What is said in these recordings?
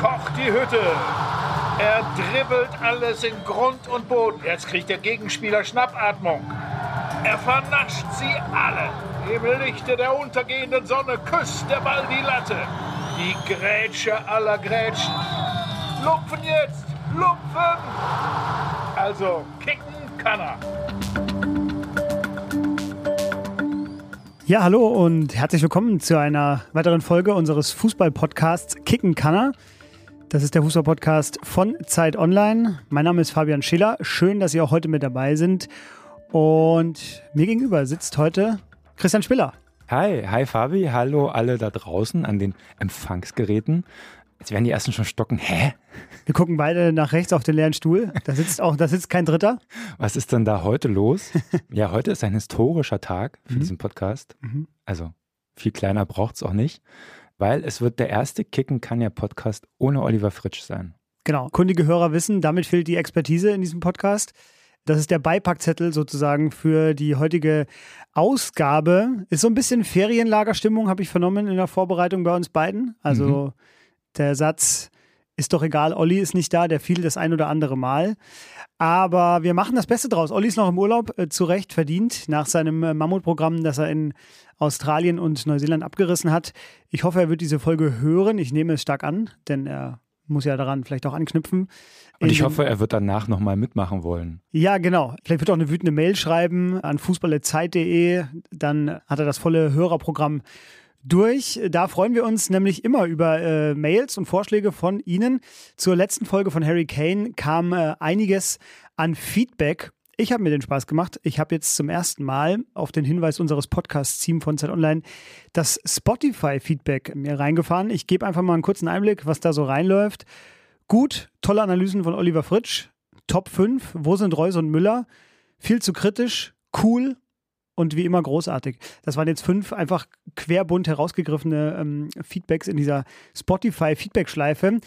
kocht die Hütte. Er dribbelt alles in Grund und Boden. Jetzt kriegt der Gegenspieler Schnappatmung. Er vernascht sie alle. Im Lichte der untergehenden Sonne küsst der Ball die Latte. Die Grätsche aller Grätschen. Lupfen jetzt! Lupfen! Also, kicken kann er. Ja, hallo und herzlich willkommen zu einer weiteren Folge unseres Fußball-Podcasts Kicken Kanner. Das ist der Fußball-Podcast von Zeit Online. Mein Name ist Fabian Schiller. Schön, dass Sie auch heute mit dabei sind. Und mir gegenüber sitzt heute Christian Spiller. Hi, hi Fabi, hallo alle da draußen an den Empfangsgeräten. Jetzt werden die ersten schon stocken. Hä? Wir gucken beide nach rechts auf den leeren Stuhl. Da sitzt auch, da sitzt kein Dritter. Was ist denn da heute los? ja, heute ist ein historischer Tag für mhm. diesen Podcast. Mhm. Also viel kleiner braucht es auch nicht, weil es wird der erste Kicken kann ja Podcast ohne Oliver Fritsch sein. Genau. Kundige Hörer wissen, damit fehlt die Expertise in diesem Podcast. Das ist der Beipackzettel sozusagen für die heutige Ausgabe. Ist so ein bisschen Ferienlagerstimmung, habe ich vernommen in der Vorbereitung bei uns beiden. Also mhm. der Satz, ist doch egal, Olli ist nicht da, der fiel das ein oder andere Mal. Aber wir machen das Beste draus. Olli ist noch im Urlaub, äh, zu Recht verdient, nach seinem äh, Mammutprogramm, das er in Australien und Neuseeland abgerissen hat. Ich hoffe, er wird diese Folge hören. Ich nehme es stark an, denn er muss ja daran vielleicht auch anknüpfen. Und ich hoffe, er wird danach nochmal mitmachen wollen. Ja, genau. Vielleicht wird er auch eine wütende Mail schreiben an fußballerzeit.de. Dann hat er das volle Hörerprogramm durch. Da freuen wir uns nämlich immer über äh, Mails und Vorschläge von Ihnen. Zur letzten Folge von Harry Kane kam äh, einiges an Feedback. Ich habe mir den Spaß gemacht. Ich habe jetzt zum ersten Mal auf den Hinweis unseres Podcasts-Team von Zeit Online das Spotify-Feedback mir reingefahren. Ich gebe einfach mal einen kurzen Einblick, was da so reinläuft. Gut, tolle Analysen von Oliver Fritsch. Top 5. Wo sind Reus und Müller? Viel zu kritisch. Cool und wie immer großartig. Das waren jetzt fünf einfach querbunt herausgegriffene ähm, Feedbacks in dieser Spotify-Feedback-Schleife.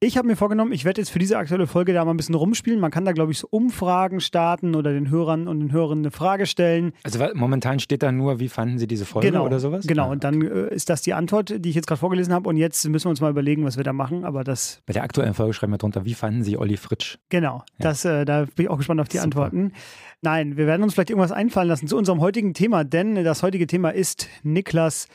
Ich habe mir vorgenommen, ich werde jetzt für diese aktuelle Folge da mal ein bisschen rumspielen. Man kann da, glaube ich, so Umfragen starten oder den Hörern und den Hörern eine Frage stellen. Also momentan steht da nur, wie fanden Sie diese Folge genau, oder sowas? Genau, und dann äh, ist das die Antwort, die ich jetzt gerade vorgelesen habe. Und jetzt müssen wir uns mal überlegen, was wir da machen. Aber das. Bei der aktuellen Folge schreiben wir drunter, wie fanden Sie Olli Fritsch? Genau, ja. das, äh, da bin ich auch gespannt auf die Super. Antworten. Nein, wir werden uns vielleicht irgendwas einfallen lassen zu unserem heutigen Thema, denn das heutige Thema ist Niklas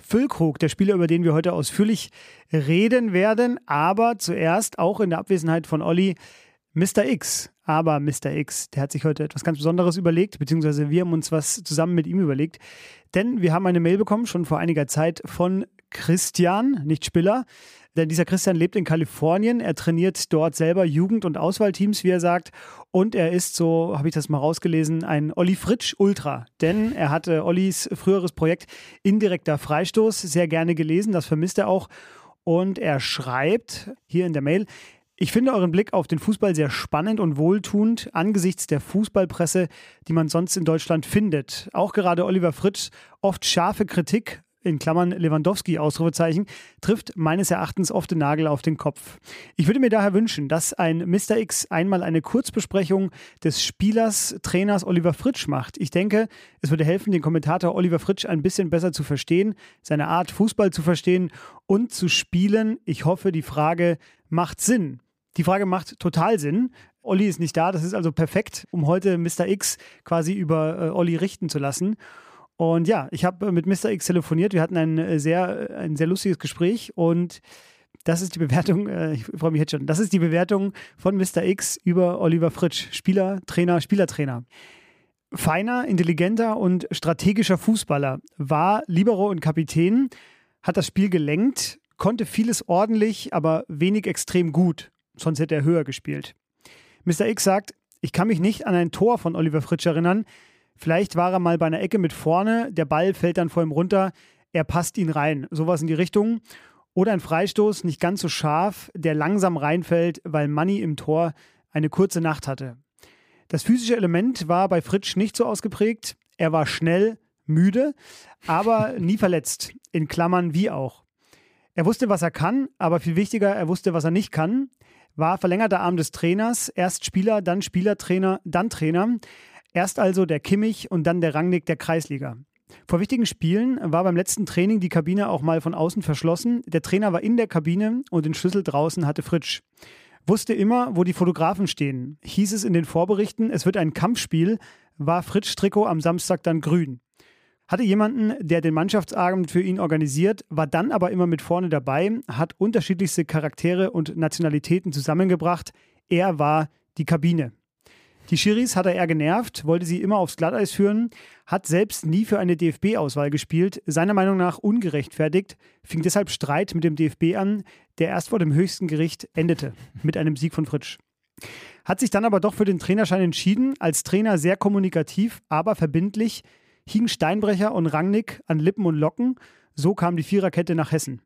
Füllkrug, der Spieler, über den wir heute ausführlich reden werden. Aber zuerst auch in der Abwesenheit von Olli Mr. X. Aber Mr. X, der hat sich heute etwas ganz Besonderes überlegt, beziehungsweise wir haben uns was zusammen mit ihm überlegt. Denn wir haben eine Mail bekommen, schon vor einiger Zeit, von Christian, nicht Spiller. Denn dieser Christian lebt in Kalifornien. Er trainiert dort selber Jugend- und Auswahlteams, wie er sagt. Und er ist, so habe ich das mal rausgelesen, ein Olli Fritsch Ultra. Denn er hatte Ollis früheres Projekt Indirekter Freistoß sehr gerne gelesen. Das vermisst er auch. Und er schreibt hier in der Mail, ich finde euren Blick auf den Fußball sehr spannend und wohltuend angesichts der Fußballpresse, die man sonst in Deutschland findet. Auch gerade Oliver Fritsch oft scharfe Kritik in Klammern Lewandowski Ausrufezeichen, trifft meines Erachtens oft den Nagel auf den Kopf. Ich würde mir daher wünschen, dass ein Mr. X einmal eine Kurzbesprechung des Spielers, Trainers Oliver Fritsch macht. Ich denke, es würde helfen, den Kommentator Oliver Fritsch ein bisschen besser zu verstehen, seine Art Fußball zu verstehen und zu spielen. Ich hoffe, die Frage macht Sinn. Die Frage macht total Sinn. Olli ist nicht da, das ist also perfekt, um heute Mr. X quasi über äh, Olli richten zu lassen. Und ja, ich habe mit Mr. X telefoniert. Wir hatten ein äh, sehr, ein sehr lustiges Gespräch und das ist die Bewertung, äh, ich freue mich jetzt schon, das ist die Bewertung von Mr. X über Oliver Fritsch, Spieler, Trainer, Spielertrainer. Feiner, intelligenter und strategischer Fußballer, war Libero und Kapitän, hat das Spiel gelenkt, konnte vieles ordentlich, aber wenig extrem gut, sonst hätte er höher gespielt. Mr. X sagt, ich kann mich nicht an ein Tor von Oliver Fritsch erinnern, Vielleicht war er mal bei einer Ecke mit vorne, der Ball fällt dann vor ihm runter, er passt ihn rein. Sowas in die Richtung. Oder ein Freistoß, nicht ganz so scharf, der langsam reinfällt, weil Manny im Tor eine kurze Nacht hatte. Das physische Element war bei Fritsch nicht so ausgeprägt. Er war schnell, müde, aber nie verletzt. In Klammern wie auch. Er wusste, was er kann, aber viel wichtiger, er wusste, was er nicht kann. War verlängerter Arm des Trainers, erst Spieler, dann Spielertrainer, dann Trainer. Erst also der Kimmich und dann der Rangnick der Kreisliga. Vor wichtigen Spielen war beim letzten Training die Kabine auch mal von außen verschlossen. Der Trainer war in der Kabine und den Schlüssel draußen hatte Fritsch. Wusste immer, wo die Fotografen stehen. Hieß es in den Vorberichten, es wird ein Kampfspiel, war Fritsch Trikot am Samstag dann grün. Hatte jemanden, der den Mannschaftsabend für ihn organisiert, war dann aber immer mit vorne dabei, hat unterschiedlichste Charaktere und Nationalitäten zusammengebracht. Er war die Kabine. Die Schiris hat er eher genervt, wollte sie immer aufs Glatteis führen, hat selbst nie für eine DFB-Auswahl gespielt, seiner Meinung nach ungerechtfertigt, fing deshalb Streit mit dem DFB an, der erst vor dem höchsten Gericht endete, mit einem Sieg von Fritsch. Hat sich dann aber doch für den Trainerschein entschieden, als Trainer sehr kommunikativ, aber verbindlich, hingen Steinbrecher und Rangnick an Lippen und Locken, so kam die Viererkette nach Hessen.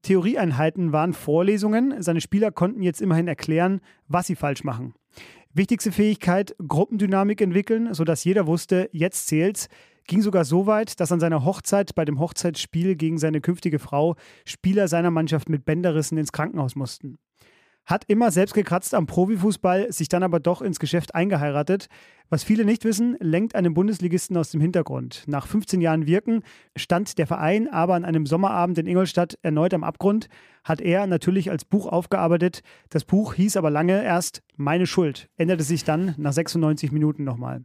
Theorieeinheiten waren Vorlesungen, seine Spieler konnten jetzt immerhin erklären, was sie falsch machen. Wichtigste Fähigkeit, Gruppendynamik entwickeln, sodass jeder wusste, jetzt zählt's. Ging sogar so weit, dass an seiner Hochzeit bei dem Hochzeitsspiel gegen seine künftige Frau Spieler seiner Mannschaft mit Bänderrissen ins Krankenhaus mussten. Hat immer selbst gekratzt am Profifußball, sich dann aber doch ins Geschäft eingeheiratet. Was viele nicht wissen, lenkt einem Bundesligisten aus dem Hintergrund. Nach 15 Jahren Wirken stand der Verein aber an einem Sommerabend in Ingolstadt erneut am Abgrund, hat er natürlich als Buch aufgearbeitet. Das Buch hieß aber lange erst Meine Schuld, änderte sich dann nach 96 Minuten nochmal.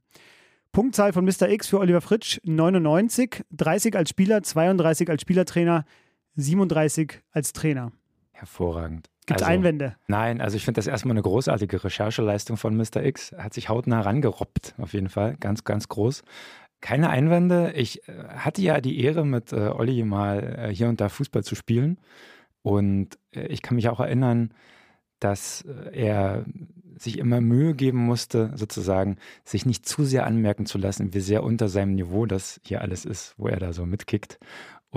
Punktzahl von Mr. X für Oliver Fritsch 99, 30 als Spieler, 32 als Spielertrainer, 37 als Trainer. Hervorragend. Gibt es also, Einwände? Nein, also ich finde das erstmal eine großartige Rechercheleistung von Mr. X. Er hat sich hautnah rangerobbt, auf jeden Fall. Ganz, ganz groß. Keine Einwände. Ich äh, hatte ja die Ehre, mit äh, Olli mal äh, hier und da Fußball zu spielen. Und äh, ich kann mich auch erinnern, dass äh, er sich immer Mühe geben musste, sozusagen, sich nicht zu sehr anmerken zu lassen, wie sehr unter seinem Niveau das hier alles ist, wo er da so mitkickt.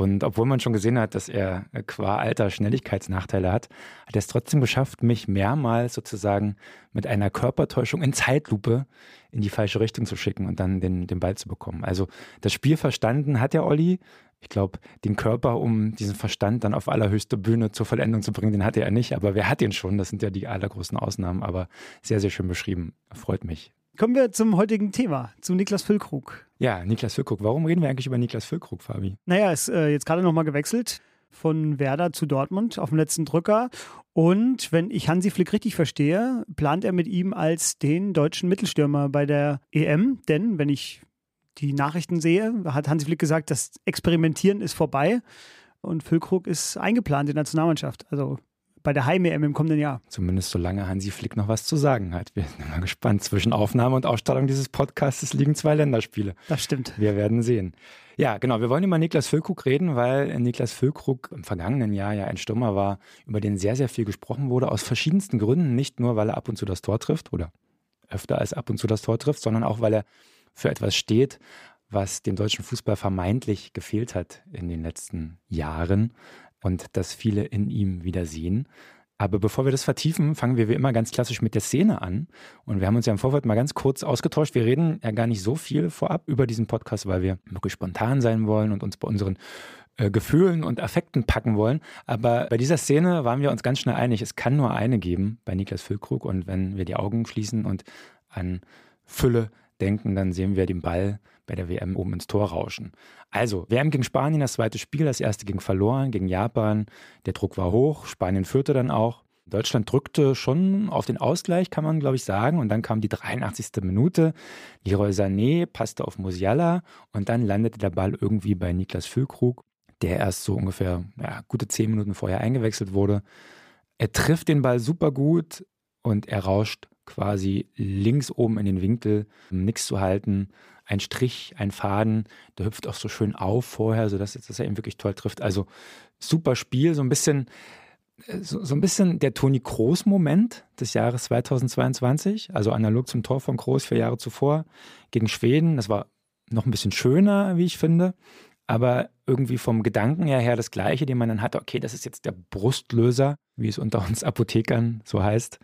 Und obwohl man schon gesehen hat, dass er äh, qua Alter Schnelligkeitsnachteile hat, hat er es trotzdem geschafft, mich mehrmals sozusagen mit einer Körpertäuschung in Zeitlupe in die falsche Richtung zu schicken und dann den, den Ball zu bekommen. Also das Spiel verstanden hat der Olli. Ich glaube, den Körper, um diesen Verstand dann auf allerhöchste Bühne zur Vollendung zu bringen, den hatte er nicht. Aber wer hat ihn schon? Das sind ja die allergrößten Ausnahmen. Aber sehr, sehr schön beschrieben. Freut mich. Kommen wir zum heutigen Thema, zu Niklas Füllkrug. Ja, Niklas Füllkrug. Warum reden wir eigentlich über Niklas Füllkrug, Fabi? Naja, ist äh, jetzt gerade nochmal gewechselt von Werder zu Dortmund auf dem letzten Drücker. Und wenn ich Hansi Flick richtig verstehe, plant er mit ihm als den deutschen Mittelstürmer bei der EM. Denn wenn ich die Nachrichten sehe, hat Hansi Flick gesagt, das Experimentieren ist vorbei und Füllkrug ist eingeplant in der Nationalmannschaft. Also bei der Heim-EM im kommenden Jahr. Zumindest solange Hansi Flick noch was zu sagen hat. Wir sind mal gespannt. Zwischen Aufnahme und Ausstrahlung dieses Podcasts liegen zwei Länderspiele. Das stimmt. Wir werden sehen. Ja, genau. Wir wollen über Niklas Füllkrug reden, weil Niklas Füllkrug im vergangenen Jahr ja ein Stürmer war, über den sehr, sehr viel gesprochen wurde, aus verschiedensten Gründen. Nicht nur, weil er ab und zu das Tor trifft oder öfter als ab und zu das Tor trifft, sondern auch, weil er für etwas steht, was dem deutschen Fußball vermeintlich gefehlt hat in den letzten Jahren und das viele in ihm wieder sehen. Aber bevor wir das vertiefen, fangen wir wie immer ganz klassisch mit der Szene an. Und wir haben uns ja im Vorfeld mal ganz kurz ausgetauscht. Wir reden ja gar nicht so viel vorab über diesen Podcast, weil wir wirklich spontan sein wollen und uns bei unseren äh, Gefühlen und Affekten packen wollen. Aber bei dieser Szene waren wir uns ganz schnell einig, es kann nur eine geben bei Niklas Füllkrug. Und wenn wir die Augen schließen und an Fülle denken, dann sehen wir den Ball bei der WM oben ins Tor rauschen. Also, WM gegen Spanien, das zweite Spiel, das erste ging verloren, gegen Japan. Der Druck war hoch, Spanien führte dann auch. Deutschland drückte schon auf den Ausgleich, kann man glaube ich sagen. Und dann kam die 83. Minute. Leroy Sané passte auf Musiala und dann landete der Ball irgendwie bei Niklas Füllkrug, der erst so ungefähr ja, gute zehn Minuten vorher eingewechselt wurde. Er trifft den Ball super gut und er rauscht quasi links oben in den Winkel, um nichts zu halten. Ein Strich, ein Faden, der hüpft auch so schön auf vorher, sodass dass er ihn wirklich toll trifft. Also super Spiel, so ein bisschen, äh, so, so ein bisschen der Toni Kroos-Moment des Jahres 2022, also analog zum Tor von Kroos vier Jahre zuvor gegen Schweden. Das war noch ein bisschen schöner, wie ich finde aber irgendwie vom Gedanken her, her das Gleiche, den man dann hatte, okay, das ist jetzt der Brustlöser, wie es unter uns Apothekern so heißt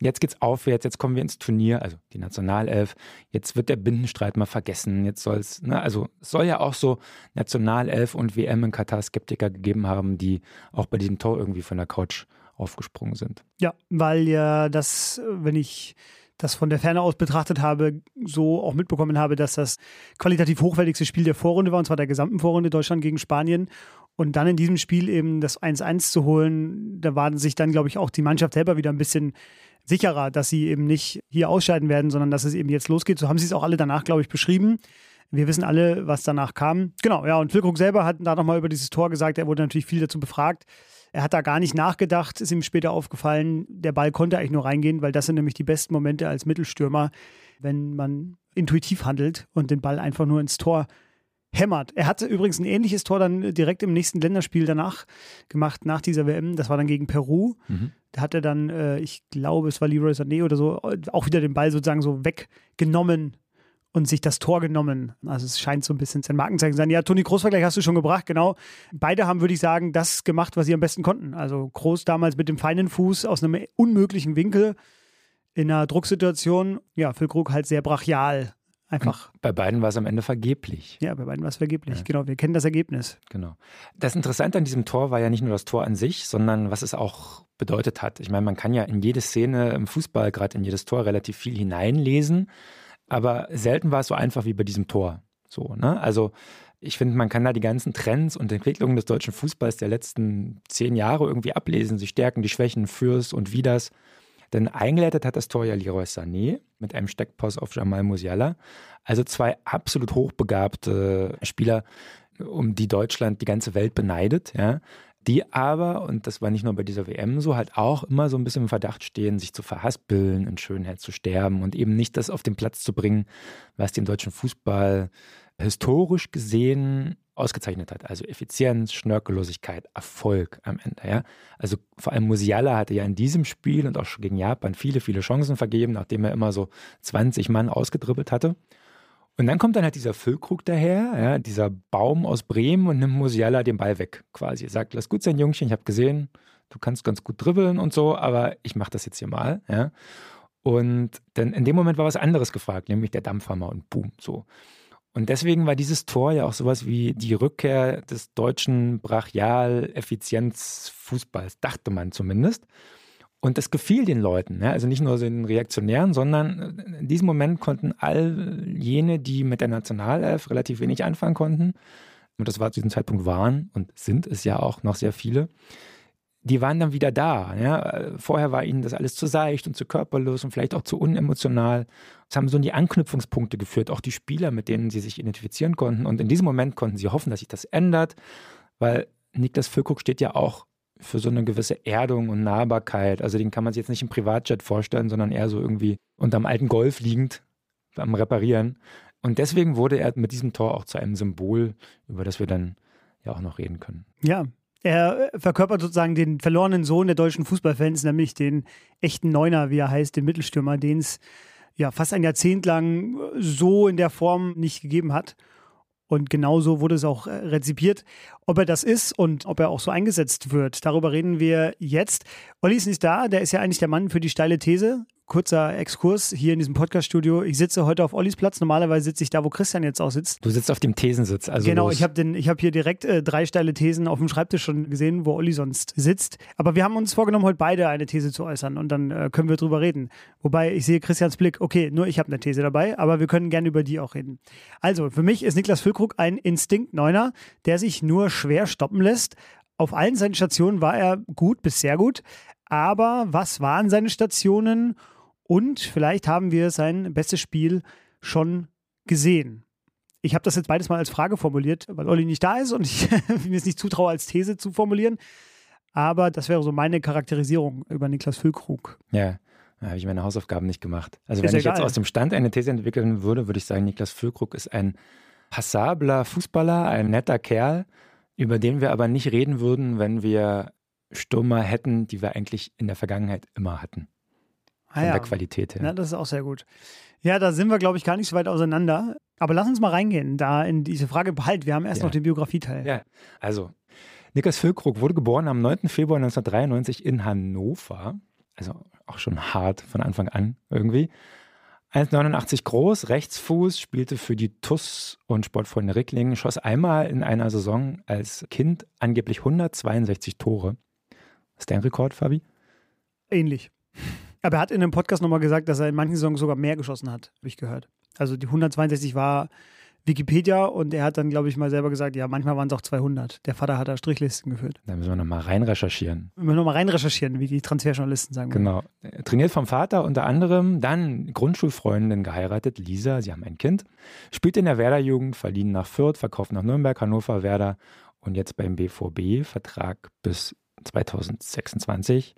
jetzt geht's aufwärts, jetzt kommen wir ins Turnier, also die Nationalelf, jetzt wird der Bindenstreit mal vergessen, jetzt soll's, ne, also es soll ja auch so Nationalelf und WM in Katar Skeptiker gegeben haben, die auch bei diesem Tor irgendwie von der Couch aufgesprungen sind. Ja, weil ja das, wenn ich das von der Ferne aus betrachtet habe, so auch mitbekommen habe, dass das qualitativ hochwertigste Spiel der Vorrunde war, und zwar der gesamten Vorrunde Deutschland gegen Spanien. Und dann in diesem Spiel eben das 1-1 zu holen, da waren sich dann, glaube ich, auch die Mannschaft selber wieder ein bisschen sicherer, dass sie eben nicht hier ausscheiden werden, sondern dass es eben jetzt losgeht. So haben sie es auch alle danach, glaube ich, beschrieben. Wir wissen alle, was danach kam. Genau, ja, und Füllkrug selber hat da nochmal über dieses Tor gesagt, er wurde natürlich viel dazu befragt. Er hat da gar nicht nachgedacht, ist ihm später aufgefallen, der Ball konnte eigentlich nur reingehen, weil das sind nämlich die besten Momente als Mittelstürmer, wenn man intuitiv handelt und den Ball einfach nur ins Tor hämmert. Er hatte übrigens ein ähnliches Tor dann direkt im nächsten Länderspiel danach gemacht, nach dieser WM. Das war dann gegen Peru. Mhm. Da hat er dann, äh, ich glaube, es war Leroy Sané oder so, auch wieder den Ball sozusagen so weggenommen und sich das Tor genommen. Also es scheint so ein bisschen sein Markenzeichen zu sein. Ja, Toni Großvergleich hast du schon gebracht, genau. Beide haben, würde ich sagen, das gemacht, was sie am besten konnten. Also Groß damals mit dem feinen Fuß aus einem unmöglichen Winkel in einer Drucksituation. Ja, Füllkrug halt sehr brachial. Einfach. Bei beiden war es am Ende vergeblich. Ja, bei beiden war es vergeblich. Ja. Genau, wir kennen das Ergebnis. Genau. Das Interessante an diesem Tor war ja nicht nur das Tor an sich, sondern was es auch bedeutet hat. Ich meine, man kann ja in jede Szene im Fußball, gerade in jedes Tor, relativ viel hineinlesen. Aber selten war es so einfach wie bei diesem Tor. So, ne? Also ich finde, man kann da die ganzen Trends und Entwicklungen des deutschen Fußballs der letzten zehn Jahre irgendwie ablesen. Die Stärken, die Schwächen, Fürs und Widers. Denn eingeleitet hat das Tor ja Leroy Sané mit einem Steckpass auf Jamal Musiala. Also zwei absolut hochbegabte Spieler, um die Deutschland die ganze Welt beneidet. Ja die aber, und das war nicht nur bei dieser WM so, halt auch immer so ein bisschen im Verdacht stehen, sich zu verhaspeln, in Schönheit zu sterben und eben nicht das auf den Platz zu bringen, was den deutschen Fußball historisch gesehen ausgezeichnet hat. Also Effizienz, Schnörkellosigkeit, Erfolg am Ende. Ja? Also vor allem Musiala hatte ja in diesem Spiel und auch schon gegen Japan viele, viele Chancen vergeben, nachdem er immer so 20 Mann ausgedribbelt hatte. Und dann kommt dann halt dieser Füllkrug daher, ja, dieser Baum aus Bremen und nimmt Musiala den Ball weg quasi. Sagt, lass gut sein, Jungchen, ich habe gesehen, du kannst ganz gut dribbeln und so, aber ich mache das jetzt hier mal. Ja. Und dann in dem Moment war was anderes gefragt, nämlich der Dampfhammer und boom, so. Und deswegen war dieses Tor ja auch sowas wie die Rückkehr des deutschen Brachial-Effizienz-Fußballs, dachte man zumindest. Und das gefiel den Leuten, ja? also nicht nur den Reaktionären, sondern in diesem Moment konnten all jene, die mit der Nationalelf relativ wenig anfangen konnten, und das war zu diesem Zeitpunkt waren und sind es ja auch noch sehr viele, die waren dann wieder da. Ja? Vorher war ihnen das alles zu seicht und zu körperlos und vielleicht auch zu unemotional. Es haben so in die Anknüpfungspunkte geführt, auch die Spieler, mit denen sie sich identifizieren konnten. Und in diesem Moment konnten sie hoffen, dass sich das ändert, weil Niklas Füllkrug steht ja auch für so eine gewisse Erdung und Nahbarkeit. Also den kann man sich jetzt nicht im Privatjet vorstellen, sondern eher so irgendwie unterm alten Golf liegend am Reparieren. Und deswegen wurde er mit diesem Tor auch zu einem Symbol, über das wir dann ja auch noch reden können. Ja, er verkörpert sozusagen den verlorenen Sohn der deutschen Fußballfans, nämlich den echten Neuner, wie er heißt, den Mittelstürmer, den es ja fast ein Jahrzehnt lang so in der Form nicht gegeben hat. Und genauso wurde es auch äh, rezipiert. Ob er das ist und ob er auch so eingesetzt wird, darüber reden wir jetzt. Olli ist nicht da, der ist ja eigentlich der Mann für die steile These kurzer Exkurs hier in diesem Podcast-Studio. Ich sitze heute auf Ollis Platz. Normalerweise sitze ich da, wo Christian jetzt auch sitzt. Du sitzt auf dem Thesensitz. Also genau, los. ich habe hab hier direkt äh, drei steile Thesen auf dem Schreibtisch schon gesehen, wo Olli sonst sitzt. Aber wir haben uns vorgenommen, heute beide eine These zu äußern und dann äh, können wir drüber reden. Wobei ich sehe Christians Blick, okay, nur ich habe eine These dabei, aber wir können gerne über die auch reden. Also, für mich ist Niklas Füllkrug ein Instinkt-Neuner, der sich nur schwer stoppen lässt. Auf allen seinen Stationen war er gut bis sehr gut. Aber was waren seine Stationen? Und vielleicht haben wir sein bestes Spiel schon gesehen. Ich habe das jetzt beides mal als Frage formuliert, weil Olli nicht da ist und ich mir es nicht zutraue, als These zu formulieren. Aber das wäre so meine Charakterisierung über Niklas Füllkrug. Ja, da habe ich meine Hausaufgaben nicht gemacht. Also ist wenn ich jetzt aus dem Stand eine These entwickeln würde, würde ich sagen, Niklas Füllkrug ist ein passabler Fußballer, ein netter Kerl, über den wir aber nicht reden würden, wenn wir Stürmer hätten, die wir eigentlich in der Vergangenheit immer hatten. Von ah, ja. der Qualität her. Ja, das ist auch sehr gut. Ja, da sind wir, glaube ich, gar nicht so weit auseinander. Aber lass uns mal reingehen, da in diese Frage behalt. Wir haben erst ja. noch den Biografieteil. Ja, also Niklas Füllkrug wurde geboren am 9. Februar 1993 in Hannover. Also auch schon hart von Anfang an irgendwie. 1,89 groß, Rechtsfuß, spielte für die TUS und Sportfreunde Ricklingen, schoss einmal in einer Saison als Kind angeblich 162 Tore. ist dein Rekord, Fabi? Ähnlich. Aber er hat in einem Podcast nochmal gesagt, dass er in manchen Saisons sogar mehr geschossen hat, habe ich gehört. Also die 162 war Wikipedia und er hat dann, glaube ich, mal selber gesagt, ja, manchmal waren es auch 200. Der Vater hat da Strichlisten geführt. Da müssen wir nochmal rein recherchieren. Wir müssen nochmal rein recherchieren, wie die Transferjournalisten sagen. Genau. Trainiert vom Vater unter anderem, dann Grundschulfreundin geheiratet, Lisa, sie haben ein Kind. Spielt in der Werder-Jugend, verliehen nach Fürth, verkauft nach Nürnberg, Hannover, Werder und jetzt beim BVB, Vertrag bis 2026.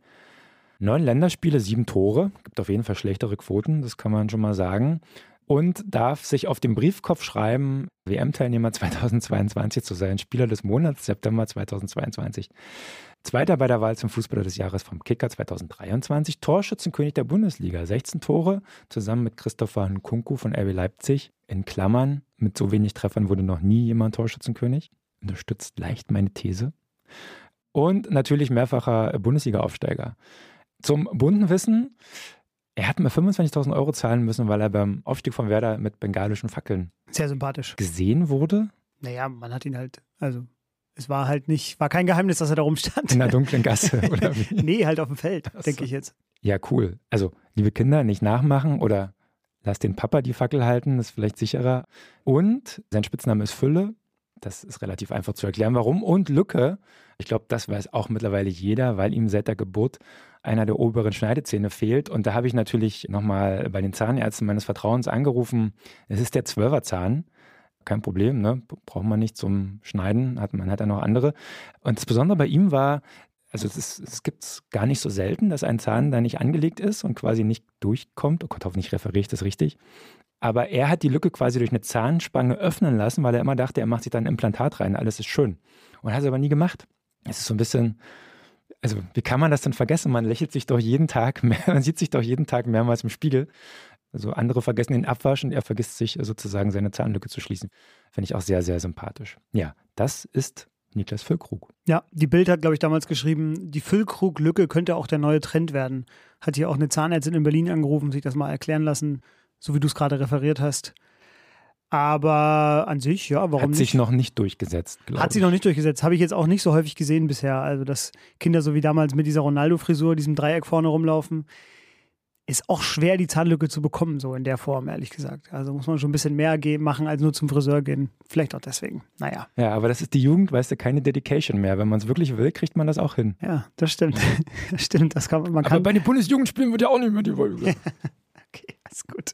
Neun Länderspiele, sieben Tore. Gibt auf jeden Fall schlechtere Quoten, das kann man schon mal sagen und darf sich auf dem Briefkopf schreiben, WM-Teilnehmer 2022 zu sein, Spieler des Monats September 2022. Zweiter bei der Wahl zum Fußballer des Jahres vom Kicker 2023, Torschützenkönig der Bundesliga, 16 Tore, zusammen mit Christopher Nkunku von RB Leipzig. In Klammern, mit so wenig Treffern wurde noch nie jemand Torschützenkönig. Unterstützt leicht meine These. Und natürlich mehrfacher Bundesliga-Aufsteiger. Zum bunten Wissen, er hat mir 25.000 Euro zahlen müssen, weil er beim Aufstieg von Werder mit bengalischen Fackeln Sehr sympathisch. gesehen wurde. Naja, man hat ihn halt, also es war halt nicht, war kein Geheimnis, dass er da rumstand. In der dunklen Gasse, oder wie? nee, halt auf dem Feld, so. denke ich jetzt. Ja, cool. Also, liebe Kinder, nicht nachmachen oder lass den Papa die Fackel halten, ist vielleicht sicherer. Und sein Spitzname ist Fülle. Das ist relativ einfach zu erklären, warum. Und Lücke, ich glaube, das weiß auch mittlerweile jeder, weil ihm seit der Geburt einer der oberen Schneidezähne fehlt. Und da habe ich natürlich nochmal bei den Zahnärzten meines Vertrauens angerufen. Es ist der Zwölferzahn. Kein Problem, ne? Braucht man nicht zum Schneiden, hat, man hat ja noch andere. Und das Besondere bei ihm war, also es, gibt es gar nicht so selten, dass ein Zahn da nicht angelegt ist und quasi nicht durchkommt. Oh Gott, hoffentlich referiere ich das richtig. Aber er hat die Lücke quasi durch eine Zahnspange öffnen lassen, weil er immer dachte, er macht sich da ein Implantat rein, alles ist schön. Und hat es aber nie gemacht. Es ist so ein bisschen, also wie kann man das denn vergessen? Man lächelt sich doch jeden Tag, mehr, man sieht sich doch jeden Tag mehrmals im Spiegel. Also andere vergessen den Abwasch und er vergisst sich sozusagen seine Zahnlücke zu schließen. Finde ich auch sehr, sehr sympathisch. Ja, das ist Niklas Füllkrug. Ja, die Bild hat, glaube ich, damals geschrieben, die Füllkrug-Lücke könnte auch der neue Trend werden. Hat hier auch eine Zahnärztin in Berlin angerufen, sich das mal erklären lassen, so wie du es gerade referiert hast. Aber an sich, ja, warum Hat nicht? sich noch nicht durchgesetzt, glaube Hat sie noch nicht durchgesetzt. Habe ich jetzt auch nicht so häufig gesehen bisher. Also, dass Kinder so wie damals mit dieser Ronaldo-Frisur, diesem Dreieck vorne rumlaufen, ist auch schwer, die Zahnlücke zu bekommen, so in der Form, ehrlich gesagt. Also muss man schon ein bisschen mehr gehen, machen, als nur zum Friseur gehen. Vielleicht auch deswegen. Naja, Ja, aber das ist die Jugend, weißt du, keine Dedication mehr. Wenn man es wirklich will, kriegt man das auch hin. ja, das stimmt. das stimmt, das kann man. man Aber kann, bei den Bundesjugendspielen wird ja auch nicht mehr die Wolle. Ist gut.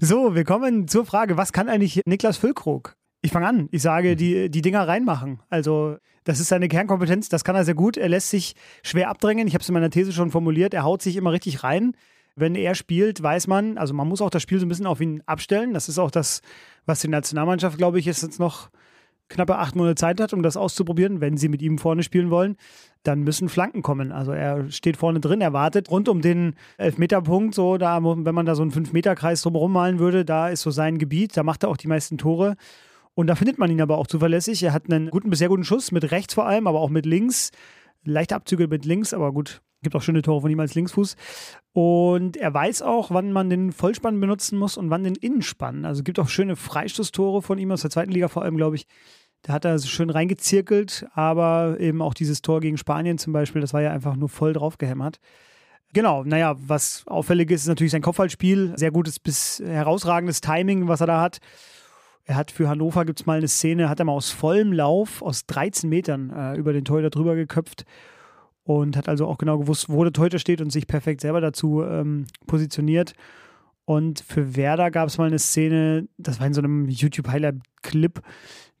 So, wir kommen zur Frage, was kann eigentlich Niklas Füllkrug? Ich fange an. Ich sage, die, die Dinger reinmachen. Also, das ist seine Kernkompetenz, das kann er sehr gut. Er lässt sich schwer abdrängen. Ich habe es in meiner These schon formuliert. Er haut sich immer richtig rein. Wenn er spielt, weiß man, also man muss auch das Spiel so ein bisschen auf ihn abstellen. Das ist auch das, was die Nationalmannschaft, glaube ich, jetzt noch knappe acht Monate Zeit hat, um das auszuprobieren. Wenn sie mit ihm vorne spielen wollen, dann müssen Flanken kommen. Also er steht vorne drin, er wartet rund um den Elfmeterpunkt, so da, wenn man da so einen Fünf-Meter-Kreis drumherum malen würde, da ist so sein Gebiet, da macht er auch die meisten Tore. Und da findet man ihn aber auch zuverlässig. Er hat einen guten, sehr guten Schuss, mit rechts vor allem, aber auch mit links. Leichte Abzüge mit links, aber gut, gibt auch schöne Tore von ihm als Linksfuß. Und er weiß auch, wann man den Vollspann benutzen muss und wann den Innenspann. Also gibt auch schöne Freistoßtore von ihm aus der zweiten Liga vor allem, glaube ich. Da hat er so schön reingezirkelt, aber eben auch dieses Tor gegen Spanien zum Beispiel, das war ja einfach nur voll draufgehämmert. Genau, naja, was auffällig ist, ist natürlich sein Kopfballspiel. Sehr gutes bis herausragendes Timing, was er da hat. Er hat für Hannover, gibt es mal eine Szene, hat er mal aus vollem Lauf, aus 13 Metern äh, über den Torhüter drüber geköpft und hat also auch genau gewusst, wo der Torhüter steht und sich perfekt selber dazu ähm, positioniert. Und für Werder gab es mal eine Szene, das war in so einem YouTube-Highlight-Clip,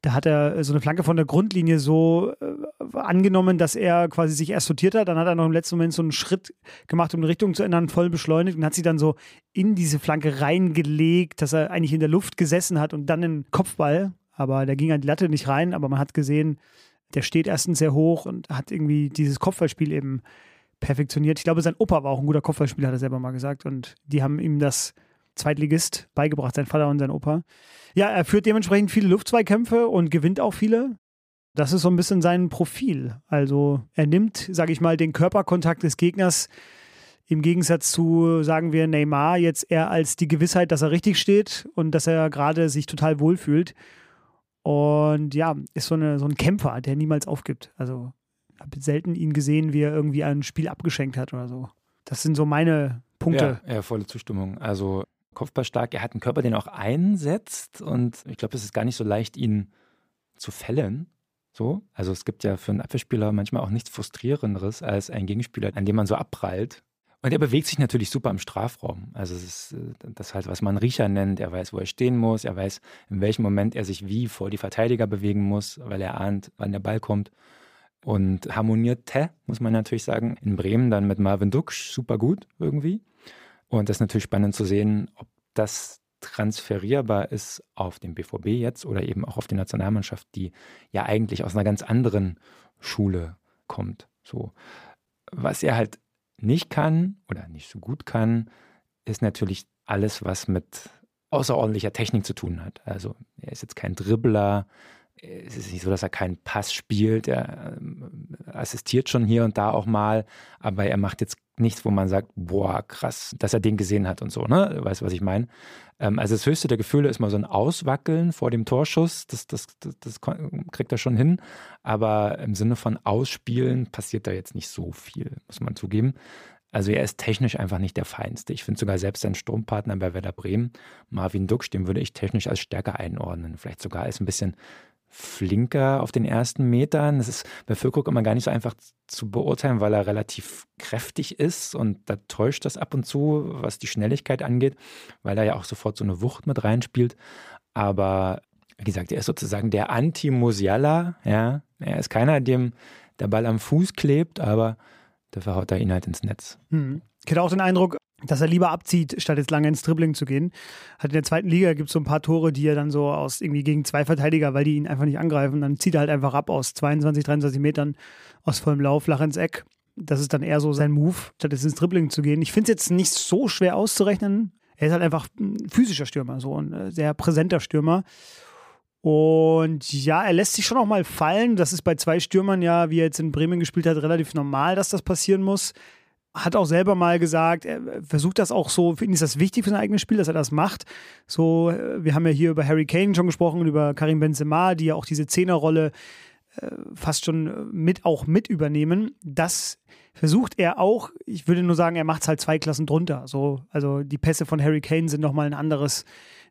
da hat er so eine Flanke von der Grundlinie so äh, angenommen, dass er quasi sich erst sortiert hat. Dann hat er noch im letzten Moment so einen Schritt gemacht, um die Richtung zu ändern, voll beschleunigt und hat sie dann so in diese Flanke reingelegt, dass er eigentlich in der Luft gesessen hat und dann den Kopfball. Aber der ging an die Latte nicht rein, aber man hat gesehen, der steht erstens sehr hoch und hat irgendwie dieses Kopfballspiel eben perfektioniert. Ich glaube, sein Opa war auch ein guter Kopfballspieler, hat er selber mal gesagt. Und die haben ihm das Zweitligist beigebracht, sein Vater und sein Opa. Ja, er führt dementsprechend viele Luftzweikämpfe und gewinnt auch viele. Das ist so ein bisschen sein Profil. Also er nimmt, sage ich mal, den Körperkontakt des Gegners im Gegensatz zu, sagen wir, Neymar jetzt eher als die Gewissheit, dass er richtig steht und dass er gerade sich total wohlfühlt. Und ja, ist so, eine, so ein Kämpfer, der niemals aufgibt. Also habe selten ihn gesehen, wie er irgendwie ein Spiel abgeschenkt hat oder so. Das sind so meine Punkte. Ja, ja, volle Zustimmung. Also Kopfballstark, er hat einen Körper, den er auch einsetzt und ich glaube, es ist gar nicht so leicht, ihn zu fällen. So, also es gibt ja für einen Abwehrspieler manchmal auch nichts frustrierenderes als ein Gegenspieler, an dem man so abprallt. Und er bewegt sich natürlich super im Strafraum. Also es ist äh, das halt, was man Riecher nennt. Er weiß, wo er stehen muss. Er weiß, in welchem Moment er sich wie vor die Verteidiger bewegen muss, weil er ahnt, wann der Ball kommt. Und harmonierte, muss man natürlich sagen, in Bremen dann mit Marvin Duksch super gut irgendwie. Und das ist natürlich spannend zu sehen, ob das transferierbar ist auf den BVB jetzt oder eben auch auf die Nationalmannschaft, die ja eigentlich aus einer ganz anderen Schule kommt. So. Was er halt nicht kann oder nicht so gut kann, ist natürlich alles, was mit außerordentlicher Technik zu tun hat. Also er ist jetzt kein Dribbler, es ist nicht so, dass er keinen Pass spielt. Er ähm, assistiert schon hier und da auch mal, aber er macht jetzt nichts, wo man sagt, boah, krass, dass er den gesehen hat und so, ne? Weißt du, was ich meine? Ähm, also das höchste der Gefühle ist mal so ein Auswackeln vor dem Torschuss. Das, das, das, das kriegt er schon hin. Aber im Sinne von Ausspielen passiert da jetzt nicht so viel, muss man zugeben. Also er ist technisch einfach nicht der Feinste. Ich finde sogar selbst sein Sturmpartner bei Werder Bremen, Marvin Duksch, den würde ich technisch als stärker einordnen. Vielleicht sogar als ein bisschen flinker auf den ersten Metern. Das ist bei Füllkrug immer gar nicht so einfach zu beurteilen, weil er relativ kräftig ist und da täuscht das ab und zu, was die Schnelligkeit angeht, weil er ja auch sofort so eine Wucht mit reinspielt. Aber wie gesagt, er ist sozusagen der Anti-Musiala. Ja, er ist keiner, dem der Ball am Fuß klebt, aber dafür haut er ihn halt ins Netz. Hm. Ich hätte auch den Eindruck, dass er lieber abzieht, statt jetzt lange ins Dribbling zu gehen. Hat in der zweiten Liga gibt es so ein paar Tore, die er dann so aus irgendwie gegen zwei Verteidiger, weil die ihn einfach nicht angreifen, dann zieht er halt einfach ab aus 22, 23 Metern aus vollem Lauf, flach ins Eck. Das ist dann eher so sein Move, statt jetzt ins Dribbling zu gehen. Ich finde es jetzt nicht so schwer auszurechnen. Er ist halt einfach ein physischer Stürmer, so ein äh, sehr präsenter Stürmer. Und ja, er lässt sich schon auch mal fallen. Das ist bei zwei Stürmern ja, wie er jetzt in Bremen gespielt hat, relativ normal, dass das passieren muss hat auch selber mal gesagt, er versucht das auch so, für ihn ist das wichtig für sein eigenes Spiel, dass er das macht. So, äh, wir haben ja hier über Harry Kane schon gesprochen, über Karim Benzema, die ja auch diese Zehnerrolle äh, fast schon mit auch mit übernehmen. Das versucht er auch. Ich würde nur sagen, er macht es halt zwei Klassen drunter. So, also die Pässe von Harry Kane sind nochmal ein anderes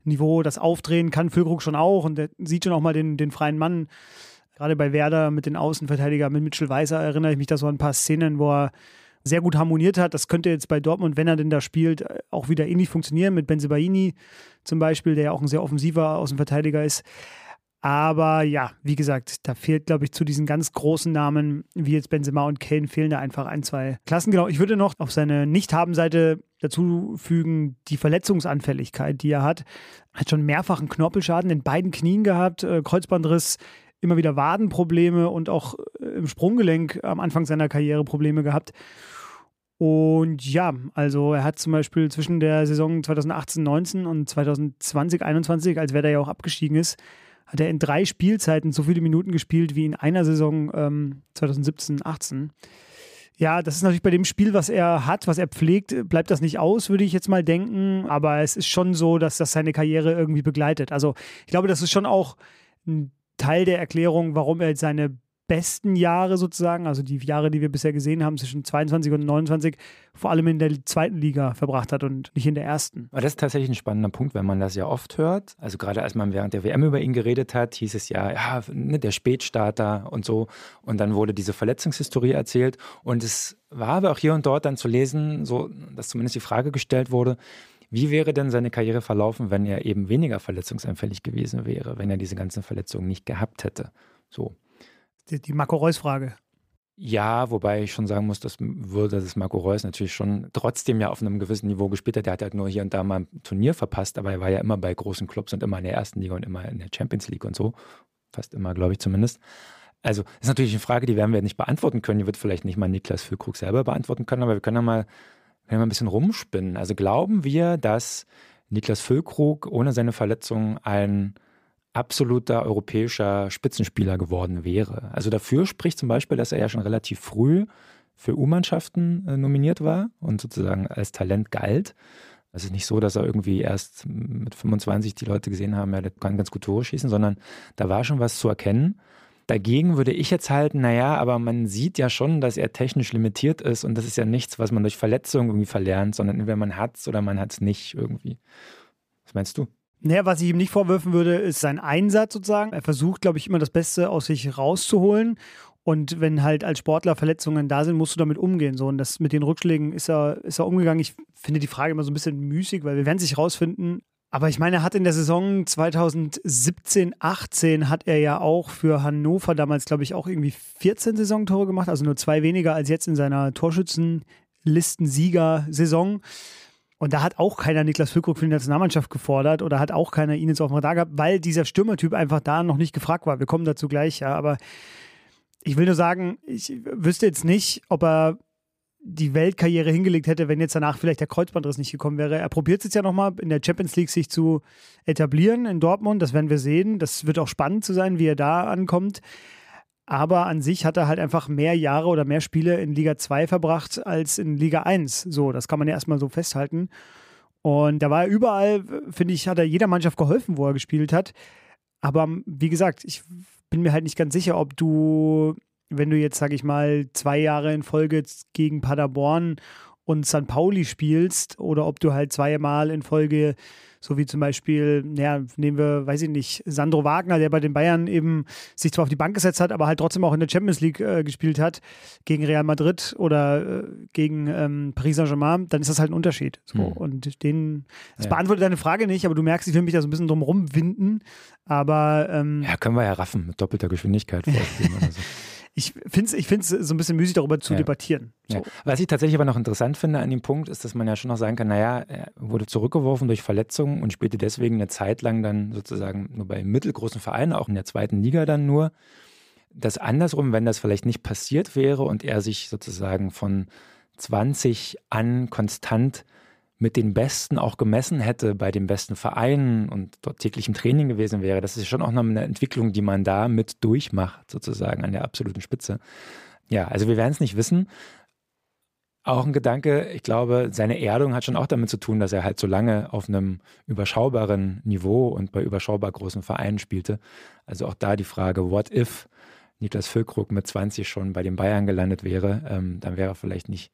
Niveau. Das Aufdrehen kann Füllkrug schon auch und er sieht schon auch mal den, den freien Mann. Gerade bei Werder mit den Außenverteidigern, mit Mitchell Weiser erinnere ich mich da so an ein paar Szenen, wo er sehr gut harmoniert hat. Das könnte jetzt bei Dortmund, wenn er denn da spielt, auch wieder ähnlich funktionieren mit Benzebaini zum Beispiel, der ja auch ein sehr offensiver Außenverteidiger ist. Aber ja, wie gesagt, da fehlt, glaube ich, zu diesen ganz großen Namen wie jetzt Benzema und Kane fehlen da einfach ein, zwei Klassen. Genau, ich würde noch auf seine Nicht-Haben-Seite dazu fügen, die Verletzungsanfälligkeit, die er hat. Er Hat schon mehrfach einen Knorpelschaden in beiden Knien gehabt, äh, Kreuzbandriss immer wieder Wadenprobleme und auch äh, im Sprunggelenk am Anfang seiner Karriere Probleme gehabt. Und ja, also er hat zum Beispiel zwischen der Saison 2018-19 und 2020-21, als Werder ja auch abgestiegen ist, hat er in drei Spielzeiten so viele Minuten gespielt wie in einer Saison ähm, 2017-18. Ja, das ist natürlich bei dem Spiel, was er hat, was er pflegt, bleibt das nicht aus, würde ich jetzt mal denken. Aber es ist schon so, dass das seine Karriere irgendwie begleitet. Also ich glaube, das ist schon auch ein Teil der Erklärung, warum er seine besten Jahre sozusagen, also die Jahre, die wir bisher gesehen haben, zwischen 22 und 29, vor allem in der zweiten Liga verbracht hat und nicht in der ersten. Aber das ist tatsächlich ein spannender Punkt, wenn man das ja oft hört. Also gerade als man während der WM über ihn geredet hat, hieß es ja, ja, ne, der Spätstarter und so. Und dann wurde diese Verletzungshistorie erzählt. Und es war aber auch hier und dort dann zu lesen, so, dass zumindest die Frage gestellt wurde, wie wäre denn seine Karriere verlaufen, wenn er eben weniger verletzungsanfällig gewesen wäre, wenn er diese ganzen Verletzungen nicht gehabt hätte? So. Die, die Marco Reus-Frage. Ja, wobei ich schon sagen muss, dass würde das Marco Reus natürlich schon trotzdem ja auf einem gewissen Niveau gespielt hat. Der hat halt nur hier und da mal ein Turnier verpasst, aber er war ja immer bei großen Clubs und immer in der ersten Liga und immer in der Champions League und so. Fast immer, glaube ich zumindest. Also ist natürlich eine Frage, die werden wir nicht beantworten können. Die wird vielleicht nicht mal Niklas Füllkrug selber beantworten können, aber wir können ja mal wenn wir ein bisschen rumspinnen. Also glauben wir, dass Niklas Füllkrug ohne seine Verletzung ein absoluter europäischer Spitzenspieler geworden wäre. Also dafür spricht zum Beispiel, dass er ja schon relativ früh für U-Mannschaften äh, nominiert war und sozusagen als Talent galt. Es ist nicht so, dass er irgendwie erst mit 25 die Leute gesehen haben, ja, der kann ganz gut Tore schießen, sondern da war schon was zu erkennen. Dagegen würde ich jetzt halten, naja, aber man sieht ja schon, dass er technisch limitiert ist und das ist ja nichts, was man durch Verletzungen irgendwie verlernt, sondern entweder man hat es oder man hat es nicht irgendwie. Was meinst du? Naja, was ich ihm nicht vorwürfen würde, ist sein Einsatz sozusagen. Er versucht, glaube ich, immer das Beste aus sich rauszuholen. Und wenn halt als Sportler Verletzungen da sind, musst du damit umgehen. So. Und das mit den Rückschlägen ist er, ist er umgegangen. Ich finde die Frage immer so ein bisschen müßig, weil wir werden sich rausfinden. Aber ich meine, er hat in der Saison 2017, 18 hat er ja auch für Hannover damals, glaube ich, auch irgendwie 14 Saisontore gemacht, also nur zwei weniger als jetzt in seiner Torschützenlistensieger-Saison. Und da hat auch keiner Niklas Füllkrug für die Nationalmannschaft gefordert oder hat auch keiner ihn jetzt auf dem Radar gehabt, weil dieser Stürmertyp einfach da noch nicht gefragt war. Wir kommen dazu gleich, ja. Aber ich will nur sagen, ich wüsste jetzt nicht, ob er die Weltkarriere hingelegt hätte, wenn jetzt danach vielleicht der Kreuzbandriss nicht gekommen wäre. Er probiert es jetzt ja nochmal in der Champions League sich zu etablieren in Dortmund. Das werden wir sehen. Das wird auch spannend zu sein, wie er da ankommt. Aber an sich hat er halt einfach mehr Jahre oder mehr Spiele in Liga 2 verbracht als in Liga 1. So, das kann man ja erstmal so festhalten. Und da war er überall, finde ich, hat er jeder Mannschaft geholfen, wo er gespielt hat. Aber wie gesagt, ich bin mir halt nicht ganz sicher, ob du, wenn du jetzt, sage ich mal, zwei Jahre in Folge gegen Paderborn und St. Pauli spielst oder ob du halt zweimal in Folge so wie zum Beispiel, ja, nehmen wir, weiß ich nicht, Sandro Wagner, der bei den Bayern eben sich zwar auf die Bank gesetzt hat, aber halt trotzdem auch in der Champions League äh, gespielt hat, gegen Real Madrid oder äh, gegen ähm, Paris Saint-Germain, dann ist das halt ein Unterschied. So. Hm. Und den, das ja. beantwortet deine Frage nicht, aber du merkst, ich will mich da so ein bisschen drum rumwinden. Aber ähm, ja, können wir ja raffen mit doppelter Geschwindigkeit vorspielen oder so. ich finde es ich find's so ein bisschen müßig, darüber zu ja. debattieren. So. Ja. Was ich tatsächlich aber noch interessant finde an dem Punkt, ist, dass man ja schon noch sagen kann, naja, er wurde zurückgeworfen durch Verletzungen und spielte deswegen eine Zeit lang dann sozusagen nur bei mittelgroßen Vereinen, auch in der zweiten Liga dann nur. Das andersrum, wenn das vielleicht nicht passiert wäre und er sich sozusagen von 20 an konstant mit den Besten auch gemessen hätte bei den besten Vereinen und dort täglich im Training gewesen wäre, das ist schon auch noch eine Entwicklung, die man da mit durchmacht, sozusagen an der absoluten Spitze. Ja, also wir werden es nicht wissen. Auch ein Gedanke, ich glaube, seine Erdung hat schon auch damit zu tun, dass er halt so lange auf einem überschaubaren Niveau und bei überschaubar großen Vereinen spielte. Also auch da die Frage, what if Niklas Füllkrug mit 20 schon bei den Bayern gelandet wäre, ähm, dann wäre er vielleicht nicht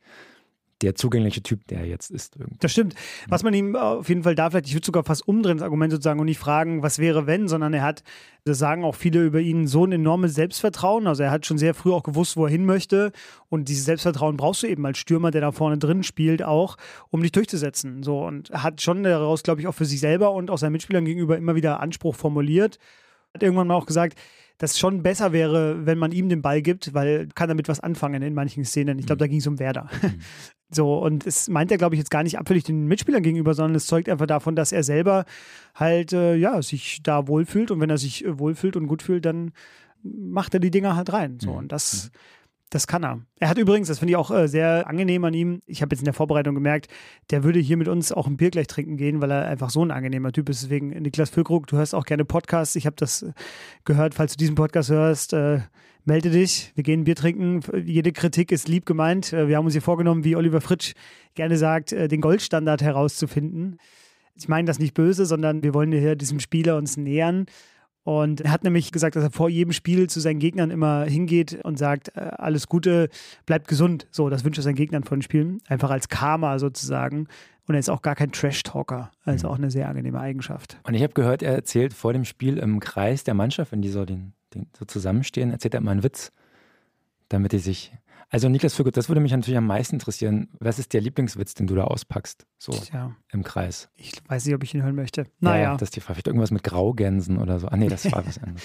der zugängliche Typ, der jetzt ist. Irgendwie. Das stimmt. Was man ihm auf jeden Fall da vielleicht, ich würde sogar fast umdrehen, das Argument sozusagen, und nicht fragen, was wäre, wenn, sondern er hat, das sagen auch viele über ihn, so ein enormes Selbstvertrauen. Also er hat schon sehr früh auch gewusst, wo er hin möchte. Und dieses Selbstvertrauen brauchst du eben als Stürmer, der da vorne drin spielt, auch, um dich durchzusetzen. So, und hat schon daraus, glaube ich, auch für sich selber und auch seinen Mitspielern gegenüber immer wieder Anspruch formuliert. Hat irgendwann mal auch gesagt, dass es schon besser wäre, wenn man ihm den Ball gibt, weil kann damit was anfangen in manchen Szenen. Ich glaube, mhm. da ging es um Werder. Mhm. So, und es meint er, glaube ich, jetzt gar nicht abfällig den Mitspielern gegenüber, sondern es zeugt einfach davon, dass er selber halt, äh, ja, sich da wohlfühlt. Und wenn er sich äh, wohlfühlt und gut fühlt, dann macht er die Dinger halt rein. So, mhm. und das das kann er. Er hat übrigens, das finde ich auch äh, sehr angenehm an ihm, ich habe jetzt in der Vorbereitung gemerkt, der würde hier mit uns auch ein Bier gleich trinken gehen, weil er einfach so ein angenehmer Typ ist. Deswegen, Niklas Füllkrug, du hörst auch gerne Podcasts. Ich habe das gehört, falls du diesen Podcast hörst, äh, melde dich. Wir gehen ein Bier trinken. Jede Kritik ist lieb gemeint. Äh, wir haben uns hier vorgenommen, wie Oliver Fritsch gerne sagt, äh, den Goldstandard herauszufinden. Ich meine das nicht böse, sondern wir wollen hier diesem Spieler uns nähern. Und er hat nämlich gesagt, dass er vor jedem Spiel zu seinen Gegnern immer hingeht und sagt, äh, alles Gute, bleibt gesund. So, das wünscht er seinen Gegnern von den Spielen. Einfach als Karma sozusagen. Und er ist auch gar kein Trash-Talker. Also auch eine sehr angenehme Eigenschaft. Und ich habe gehört, er erzählt vor dem Spiel im Kreis der Mannschaft, wenn die so, zusammenstehen, erzählt er immer einen Witz, damit die sich also Niklas Fürgut, das würde mich natürlich am meisten interessieren. Was ist der Lieblingswitz, den du da auspackst? So Tja. im Kreis. Ich weiß nicht, ob ich ihn hören möchte. Naja. Ja, das ist die Frage. Vielleicht irgendwas mit Graugänsen oder so. Ah nee, das war was anderes.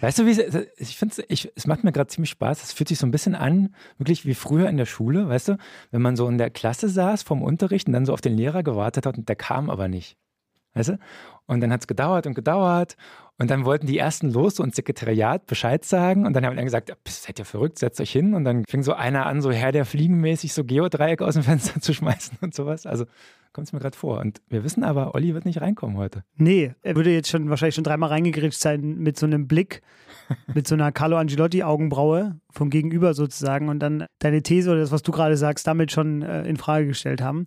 weißt du, wie ich finde es macht mir gerade ziemlich Spaß. Es fühlt sich so ein bisschen an, wirklich wie früher in der Schule, weißt du, wenn man so in der Klasse saß vom Unterricht und dann so auf den Lehrer gewartet hat und der kam aber nicht. Weißt du? Und dann hat es gedauert und gedauert und dann wollten die ersten los, so ins Sekretariat Bescheid sagen. Und dann haben die gesagt, seid ihr verrückt, setzt euch hin. Und dann fing so einer an, so Herr der Fliegenmäßig so Geodreieck aus dem Fenster zu schmeißen und sowas. Also kommt es mir gerade vor. Und wir wissen aber, Olli wird nicht reinkommen heute. Nee, er würde jetzt schon wahrscheinlich schon dreimal reingegritscht sein mit so einem Blick, mit so einer Carlo Angelotti-Augenbraue vom Gegenüber sozusagen und dann deine These oder das, was du gerade sagst, damit schon äh, in Frage gestellt haben.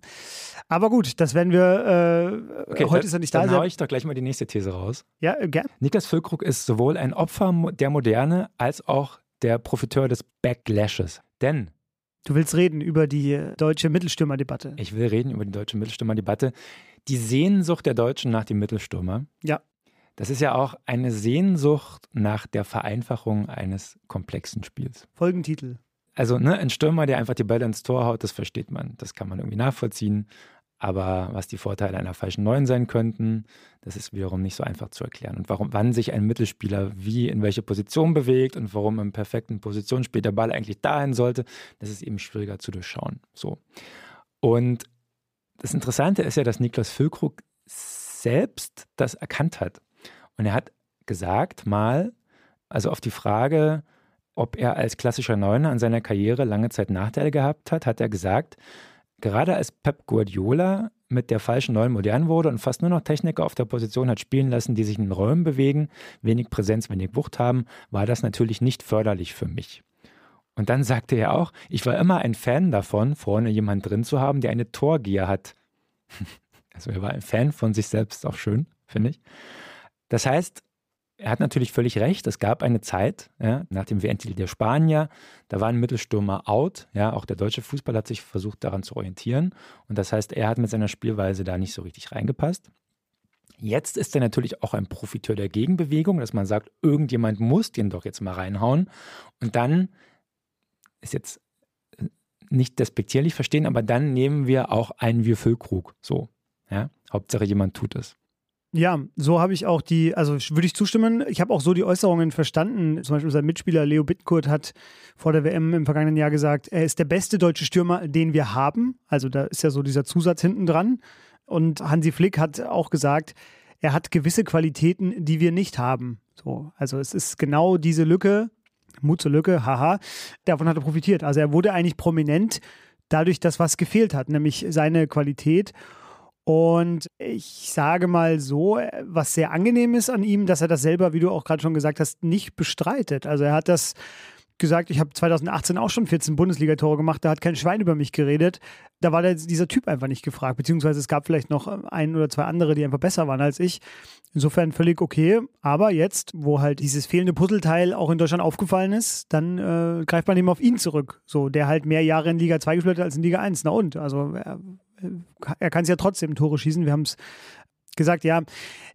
Aber gut, das werden wir. Äh, okay, heute ist er nicht da. Dann hau ich doch gleich mal die nächste These raus. Ja, äh, gern. Niklas Füllkrug ist sowohl ein Opfer der Moderne als auch der Profiteur des Backlashes. Denn Du willst reden über die deutsche Mittelstürmerdebatte. Ich will reden über die deutsche Mittelstürmerdebatte. Die Sehnsucht der Deutschen nach dem Mittelstürmer. Ja. Das ist ja auch eine Sehnsucht nach der Vereinfachung eines komplexen Spiels. Folgentitel. Also ne, ein Stürmer, der einfach die Bälle ins Tor haut, das versteht man. Das kann man irgendwie nachvollziehen. Aber was die Vorteile einer falschen Neuen sein könnten, das ist wiederum nicht so einfach zu erklären. Und warum, wann sich ein Mittelspieler wie in welche Position bewegt und warum im perfekten Positionsspiel der Ball eigentlich dahin sollte, das ist eben schwieriger zu durchschauen. So. Und das Interessante ist ja, dass Niklas Füllkrug selbst das erkannt hat. Und er hat gesagt mal, also auf die Frage, ob er als klassischer Neuner an seiner Karriere lange Zeit Nachteile gehabt hat, hat er gesagt, Gerade als Pep Guardiola mit der falschen neuen modern wurde und fast nur noch Techniker auf der Position hat spielen lassen, die sich in Räumen bewegen, wenig Präsenz, wenig Wucht haben, war das natürlich nicht förderlich für mich. Und dann sagte er auch, ich war immer ein Fan davon, vorne jemand drin zu haben, der eine Torgier hat. Also er war ein Fan von sich selbst, auch schön, finde ich. Das heißt, er hat natürlich völlig recht. Es gab eine Zeit, ja, nach dem WM-Titel der Spanier, da war ein Mittelstürmer out. Ja, auch der deutsche Fußball hat sich versucht, daran zu orientieren. Und das heißt, er hat mit seiner Spielweise da nicht so richtig reingepasst. Jetzt ist er natürlich auch ein Profiteur der Gegenbewegung, dass man sagt, irgendjemand muss den doch jetzt mal reinhauen. Und dann ist jetzt nicht despektierlich verstehen, aber dann nehmen wir auch einen wie Füllkrug. So, ja. Hauptsache jemand tut es. Ja, so habe ich auch die, also würde ich zustimmen. Ich habe auch so die Äußerungen verstanden. Zum Beispiel sein Mitspieler Leo Bittkurt hat vor der WM im vergangenen Jahr gesagt, er ist der beste deutsche Stürmer, den wir haben. Also da ist ja so dieser Zusatz hinten dran. Und Hansi Flick hat auch gesagt, er hat gewisse Qualitäten, die wir nicht haben. So, also es ist genau diese Lücke, Mut zur Lücke, haha, davon hat er profitiert. Also er wurde eigentlich prominent dadurch, dass was gefehlt hat, nämlich seine Qualität. Und ich sage mal so, was sehr angenehm ist an ihm, dass er das selber, wie du auch gerade schon gesagt hast, nicht bestreitet. Also er hat das gesagt, ich habe 2018 auch schon 14 Bundesligatore gemacht, da hat kein Schwein über mich geredet. Da war der, dieser Typ einfach nicht gefragt, beziehungsweise es gab vielleicht noch ein oder zwei andere, die einfach besser waren als ich. Insofern völlig okay. Aber jetzt, wo halt dieses fehlende Puzzleteil auch in Deutschland aufgefallen ist, dann äh, greift man eben auf ihn zurück. So, der halt mehr Jahre in Liga 2 gespielt hat als in Liga 1. Na und? Also er er kann es ja trotzdem Tore schießen. Wir haben es gesagt, ja.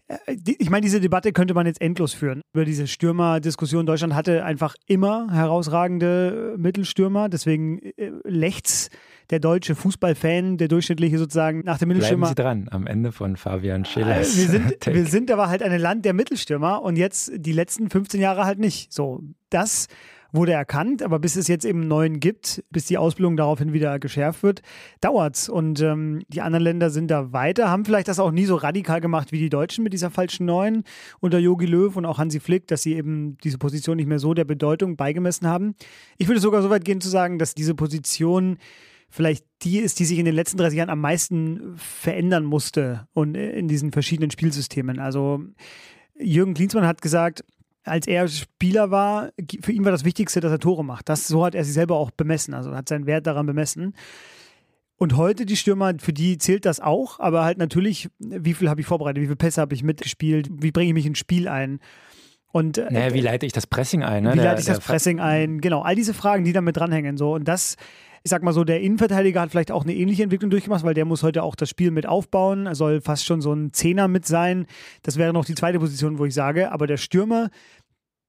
Äh, ich meine, diese Debatte könnte man jetzt endlos führen. Über diese Stürmerdiskussion. Deutschland hatte einfach immer herausragende Mittelstürmer. Deswegen äh, lächts der deutsche Fußballfan, der durchschnittliche sozusagen nach dem Mittelstürmer. Bleiben Sie dran am Ende von Fabian Schillers. Äh, wir sind, wir sind aber halt ein Land der Mittelstürmer und jetzt die letzten 15 Jahre halt nicht. So, das wurde erkannt, aber bis es jetzt eben einen neuen gibt, bis die Ausbildung daraufhin wieder geschärft wird, dauert es. Und ähm, die anderen Länder sind da weiter, haben vielleicht das auch nie so radikal gemacht wie die Deutschen mit dieser falschen neuen unter Jogi Löw und auch Hansi Flick, dass sie eben diese Position nicht mehr so der Bedeutung beigemessen haben. Ich würde sogar so weit gehen zu sagen, dass diese Position vielleicht die ist, die sich in den letzten 30 Jahren am meisten verändern musste und in diesen verschiedenen Spielsystemen. Also Jürgen Klinsmann hat gesagt, als er Spieler war, für ihn war das Wichtigste, dass er Tore macht. Das, so hat er sich selber auch bemessen, also hat seinen Wert daran bemessen. Und heute die Stürmer, für die zählt das auch, aber halt natürlich, wie viel habe ich vorbereitet, wie viele Pässe habe ich mitgespielt, wie bringe ich mich ins Spiel ein. Und, äh, naja, wie leite ich das Pressing ein? Ne? Wie leite ich das Pressing ein? Genau, all diese Fragen, die damit dranhängen. So. Und das ich sag mal so, der Innenverteidiger hat vielleicht auch eine ähnliche Entwicklung durchgemacht, weil der muss heute auch das Spiel mit aufbauen. Er soll fast schon so ein Zehner mit sein. Das wäre noch die zweite Position, wo ich sage. Aber der Stürmer,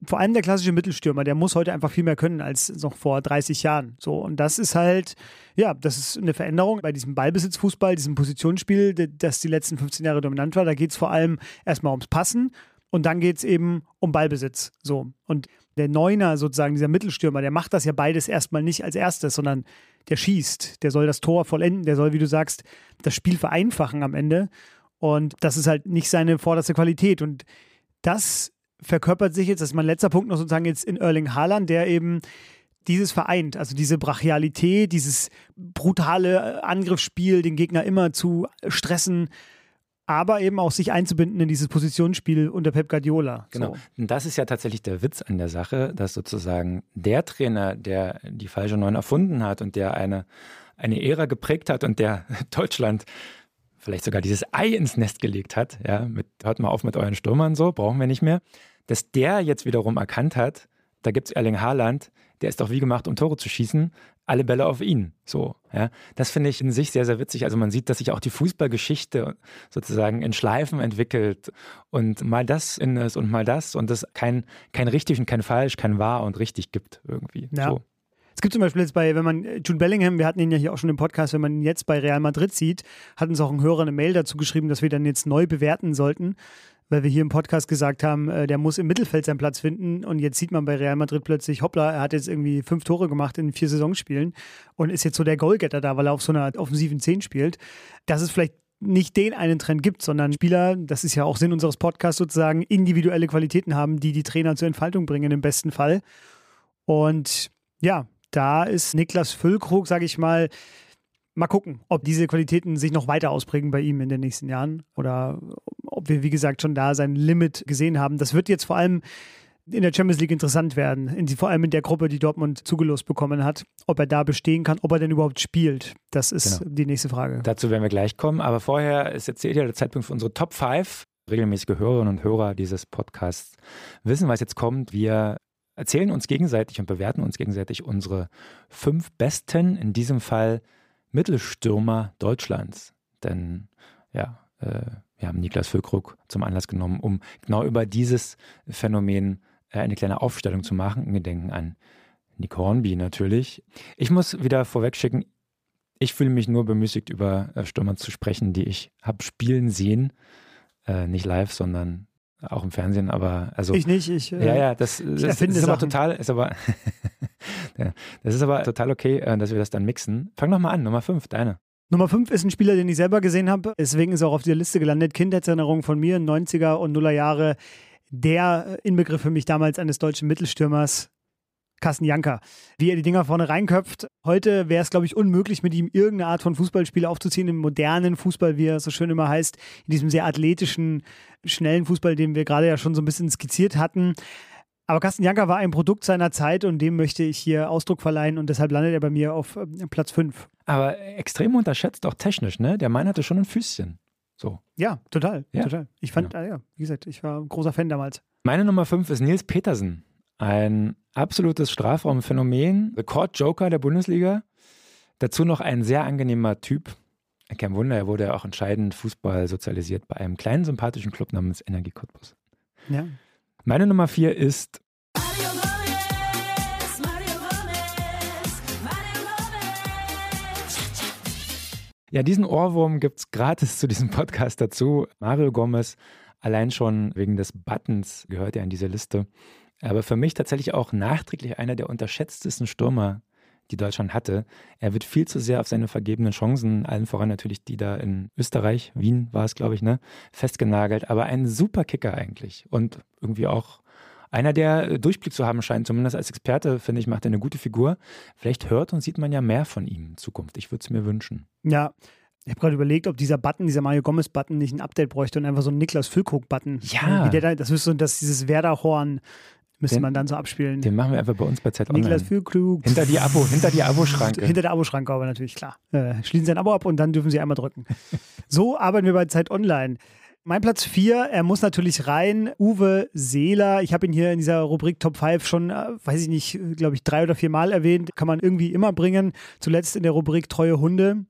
vor allem der klassische Mittelstürmer, der muss heute einfach viel mehr können als noch vor 30 Jahren. So, und das ist halt, ja, das ist eine Veränderung bei diesem Ballbesitzfußball, diesem Positionsspiel, das die letzten 15 Jahre dominant war. Da geht es vor allem erstmal ums Passen und dann geht es eben um Ballbesitz. So. Und der Neuner sozusagen, dieser Mittelstürmer, der macht das ja beides erstmal nicht als erstes, sondern der schießt, der soll das Tor vollenden, der soll, wie du sagst, das Spiel vereinfachen am Ende. Und das ist halt nicht seine vorderste Qualität. Und das verkörpert sich jetzt, das ist mein letzter Punkt noch sozusagen jetzt in Erling Haaland, der eben dieses vereint, also diese Brachialität, dieses brutale Angriffsspiel, den Gegner immer zu stressen, aber eben auch sich einzubinden in dieses Positionsspiel unter Pep Guardiola. Genau. So. Und das ist ja tatsächlich der Witz an der Sache, dass sozusagen der Trainer, der die falsche Neun erfunden hat und der eine, eine Ära geprägt hat und der Deutschland vielleicht sogar dieses Ei ins Nest gelegt hat, ja, mit, hört mal auf mit euren Stürmern so, brauchen wir nicht mehr, dass der jetzt wiederum erkannt hat, da gibt es Erling Haaland, der ist doch wie gemacht, um Tore zu schießen, alle Bälle auf ihn. So, ja. Das finde ich in sich sehr, sehr witzig. Also man sieht, dass sich auch die Fußballgeschichte sozusagen in Schleifen entwickelt und mal das in es und mal das und es kein, kein richtig und kein falsch, kein wahr und richtig gibt irgendwie. Ja. So. Es gibt zum Beispiel jetzt bei, wenn man Jude Bellingham, wir hatten ihn ja hier auch schon im Podcast, wenn man ihn jetzt bei Real Madrid sieht, hat uns auch ein Hörer eine Mail dazu geschrieben, dass wir dann jetzt neu bewerten sollten, weil wir hier im Podcast gesagt haben, äh, der muss im Mittelfeld seinen Platz finden und jetzt sieht man bei Real Madrid plötzlich, hoppla, er hat jetzt irgendwie fünf Tore gemacht in vier Saisonspielen und ist jetzt so der Goalgetter da, weil er auf so einer offensiven 10 spielt. Das ist vielleicht nicht den einen Trend gibt, sondern Spieler, das ist ja auch Sinn unseres Podcasts sozusagen, individuelle Qualitäten haben, die die Trainer zur Entfaltung bringen im besten Fall. Und ja, da ist Niklas Füllkrug, sage ich mal, mal gucken, ob diese Qualitäten sich noch weiter ausprägen bei ihm in den nächsten Jahren oder ob wir, wie gesagt, schon da sein Limit gesehen haben. Das wird jetzt vor allem in der Champions League interessant werden, in die, vor allem in der Gruppe, die Dortmund zugelost bekommen hat, ob er da bestehen kann, ob er denn überhaupt spielt. Das ist genau. die nächste Frage. Dazu werden wir gleich kommen, aber vorher ist jetzt der Zeitpunkt für unsere Top 5. Regelmäßige Hörerinnen und Hörer dieses Podcasts wissen, was jetzt kommt. Wir erzählen uns gegenseitig und bewerten uns gegenseitig unsere fünf besten, in diesem Fall Mittelstürmer Deutschlands. Denn ja, äh, wir haben Niklas Füllkrug zum Anlass genommen, um genau über dieses Phänomen äh, eine kleine Aufstellung zu machen, in Gedenken an Nick Hornby natürlich. Ich muss wieder vorwegschicken, ich fühle mich nur bemüßigt, über äh, Stürmer zu sprechen, die ich habe spielen sehen. Äh, nicht live, sondern auch im Fernsehen, aber also. Ich nicht, ich. Äh, ja, ja, das, das, das ist aber total, ist aber, ja, das ist aber total okay, äh, dass wir das dann mixen. Fang doch mal an, Nummer 5, deine. Nummer 5 ist ein Spieler, den ich selber gesehen habe. Deswegen ist er auch auf der Liste gelandet. Kindheitserinnerung von mir, 90er und Nuller Jahre. Der Inbegriff für mich damals eines deutschen Mittelstürmers. Carsten Janker. Wie er die Dinger vorne reinköpft. Heute wäre es, glaube ich, unmöglich, mit ihm irgendeine Art von Fußballspiel aufzuziehen, im modernen Fußball, wie er so schön immer heißt, in diesem sehr athletischen, schnellen Fußball, den wir gerade ja schon so ein bisschen skizziert hatten. Aber Carsten Janker war ein Produkt seiner Zeit und dem möchte ich hier Ausdruck verleihen und deshalb landet er bei mir auf äh, Platz 5. Aber extrem unterschätzt, auch technisch, ne? Der Mann hatte schon ein Füßchen. So. Ja, total. Ja. total. Ich fand, ja. Ah, ja, wie gesagt, ich war ein großer Fan damals. Meine Nummer 5 ist Nils Petersen. Ein absolutes Strafraumphänomen, Rekordjoker der Bundesliga. Dazu noch ein sehr angenehmer Typ. Kein Wunder, er wurde ja auch entscheidend Fußball sozialisiert bei einem kleinen sympathischen Club namens Energie Cottbus. Ja. Meine Nummer 4 ist Ja, diesen Ohrwurm gibt es gratis zu diesem Podcast dazu. Mario Gomez, allein schon wegen des Buttons gehört er in diese Liste aber für mich tatsächlich auch nachträglich einer der unterschätztesten Stürmer, die Deutschland hatte. Er wird viel zu sehr auf seine vergebenen Chancen, allen voran natürlich die da in Österreich, Wien war es, glaube ich, ne, festgenagelt. Aber ein super Kicker eigentlich und irgendwie auch einer, der Durchblick zu haben scheint, zumindest als Experte, finde ich, macht er eine gute Figur. Vielleicht hört und sieht man ja mehr von ihm in Zukunft. Ich würde es mir wünschen. Ja, ich habe gerade überlegt, ob dieser Button, dieser Mario Gomez-Button nicht ein Update bräuchte und einfach so ein Niklas Füllkrug-Button. Ja. Wie der da, das ist so, dass dieses Werder-Horn Müsste den, man dann so abspielen. Den machen wir einfach bei uns bei Z Online. Niklas Füllkrug. Hinter die Abo, hinter die Abo-Schranke. Hinter der Abo-Schranke, aber natürlich, klar. Äh, schließen Sie ein Abo ab und dann dürfen Sie einmal drücken. so arbeiten wir bei Zeit Online. Mein Platz 4, er muss natürlich rein. Uwe Seeler. Ich habe ihn hier in dieser Rubrik Top 5 schon, äh, weiß ich nicht, glaube ich, drei oder vier Mal erwähnt. Kann man irgendwie immer bringen. Zuletzt in der Rubrik Treue Hunde.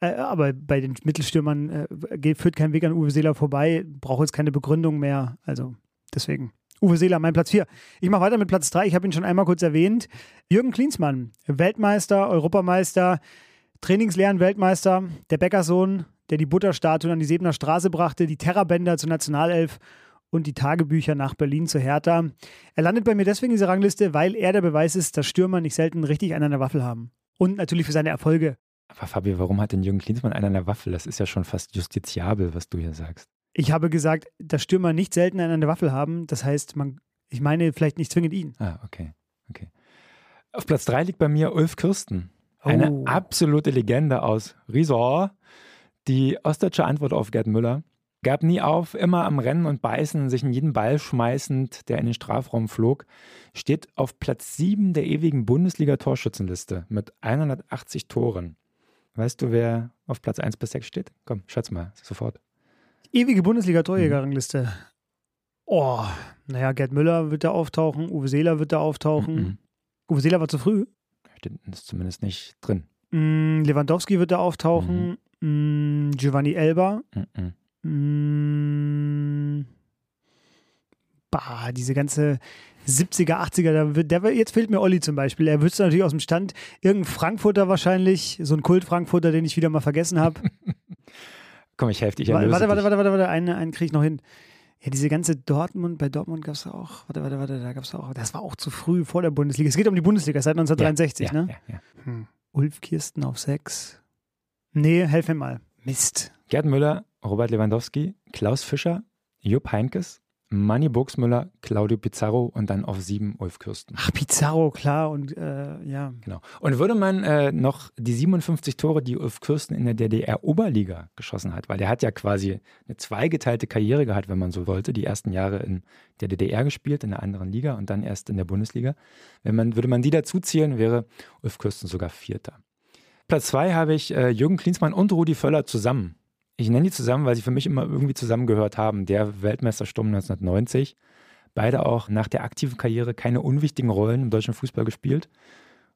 Äh, aber bei den Mittelstürmern äh, geht, führt kein Weg an Uwe Seeler vorbei. Braucht jetzt keine Begründung mehr. Also deswegen. Uwe Seeler, mein Platz 4. Ich mache weiter mit Platz 3. Ich habe ihn schon einmal kurz erwähnt. Jürgen Klinsmann, Weltmeister, Europameister, Trainingslehren-Weltmeister, der Bäckersohn, der die Butterstatuen an die Sebener Straße brachte, die Terrabänder zur Nationalelf und die Tagebücher nach Berlin zu Hertha. Er landet bei mir deswegen in dieser Rangliste, weil er der Beweis ist, dass Stürmer nicht selten richtig einen an der Waffel haben. Und natürlich für seine Erfolge. Aber Fabi, warum hat denn Jürgen Klinsmann einen an der Waffel? Das ist ja schon fast justiziabel, was du hier sagst. Ich habe gesagt, dass Stürmer nicht selten der Waffel haben. Das heißt, man, ich meine vielleicht nicht zwingend ihn. Ah, okay. okay. Auf Platz 3 liegt bei mir Ulf Kirsten. Eine Oh. absolute Legende aus Riesor. Die ostdeutsche Antwort auf Gerd Müller. Gab nie auf, immer am Rennen und Beißen, sich in jeden Ball schmeißend, der in den Strafraum flog. Steht auf Platz 7 der ewigen Bundesliga-Torschützenliste mit 180 Toren. Weißt du, wer auf Platz 1 bis 6 steht? Komm, schätz mal, sofort. Ewige Bundesliga-Torjägerrangliste. Oh, naja, Gerd Müller wird da auftauchen, Uwe Seeler wird da auftauchen. Mhm. Uwe Seeler war zu früh. Steht ist zumindest nicht drin. Mm, Lewandowski wird da auftauchen. Mm, Giovanni Elba. Mhm. Mm, bah, diese ganze 70er, 80er, da wird, der, jetzt fehlt mir Olli zum Beispiel. Er wüsste natürlich aus dem Stand, irgendein Frankfurter wahrscheinlich, so ein Kult-Frankfurter, den ich wieder mal vergessen habe. Komm, ich helfe dich. warte, erlöse warte, warte, warte, warte, einen, einen kriege ich noch hin. Ja, diese ganze Dortmund, bei Dortmund gab es auch, warte, warte, warte, da gab es auch, das war auch zu früh vor der Bundesliga. Es geht um die Bundesliga seit 1963, ja, ne? Ja, ja. Hm. Ulf Kirsten auf sechs. Nee, helf mir mal. Mist. Gerd Müller, Robert Lewandowski, Klaus Fischer, Jupp Heinkes, Manni Burgsmüller, Claudio Pizarro und dann auf sieben Ulf Kürsten. Ach, Pizarro, klar, und äh, ja. Genau. Und würde man äh, noch die 57 Tore, die Ulf Kürsten in der DDR-Oberliga geschossen hat, weil der hat ja quasi eine zweigeteilte Karriere gehabt, wenn man so wollte, die ersten Jahre in der DDR gespielt, in einer anderen Liga und dann erst in der Bundesliga. Wenn man, würde man die dazu zählen, wäre Ulf Kürsten sogar Vierter. Platz zwei habe ich äh, Jürgen Klinsmann und Rudi Völler zusammen. Ich nenne die zusammen, weil sie für mich immer irgendwie zusammengehört haben. Der Weltmeistersturm 1990. Beide auch nach der aktiven Karriere keine unwichtigen Rollen im deutschen Fußball gespielt.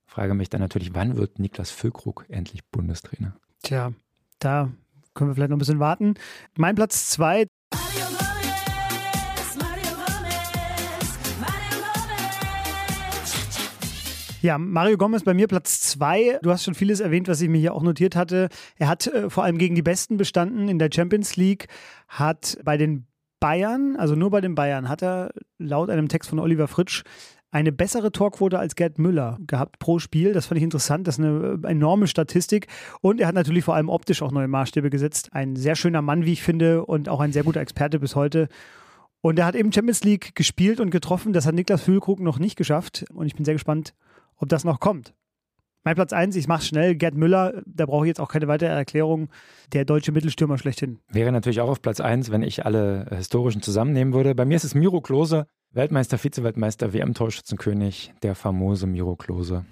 Frage mich dann natürlich, wann wird Niklas Füllkrug endlich Bundestrainer? Tja, da können wir vielleicht noch ein bisschen warten. Mein Platz zwei, ja, Mario Gomez bei mir Platz zwei. Du hast schon vieles erwähnt, was ich mir hier auch notiert hatte. Er hat äh, vor allem gegen die Besten bestanden in der Champions League, hat bei den Bayern, also nur bei den Bayern, hat er laut einem Text von Oliver Fritsch eine bessere Torquote als Gerd Müller gehabt pro Spiel. Das fand ich interessant. Das ist eine äh, enorme Statistik. Und er hat natürlich vor allem optisch auch neue Maßstäbe gesetzt. Ein sehr schöner Mann, wie ich finde, und auch ein sehr guter Experte bis heute. Und er hat eben Champions League gespielt und getroffen. Das hat Niklas Füllkrug noch nicht geschafft. Und ich bin sehr gespannt, ob das noch kommt. Mein Platz 1, ich mach's schnell, Gerd Müller, da brauche ich jetzt auch keine weitere Erklärung, der deutsche Mittelstürmer schlechthin. Wäre natürlich auch auf Platz 1, wenn ich alle äh, historischen zusammennehmen würde. Bei mir ist es Miro Klose, Weltmeister, Vize-Weltmeister, WM-Torschützenkönig, der famose Miro Klose.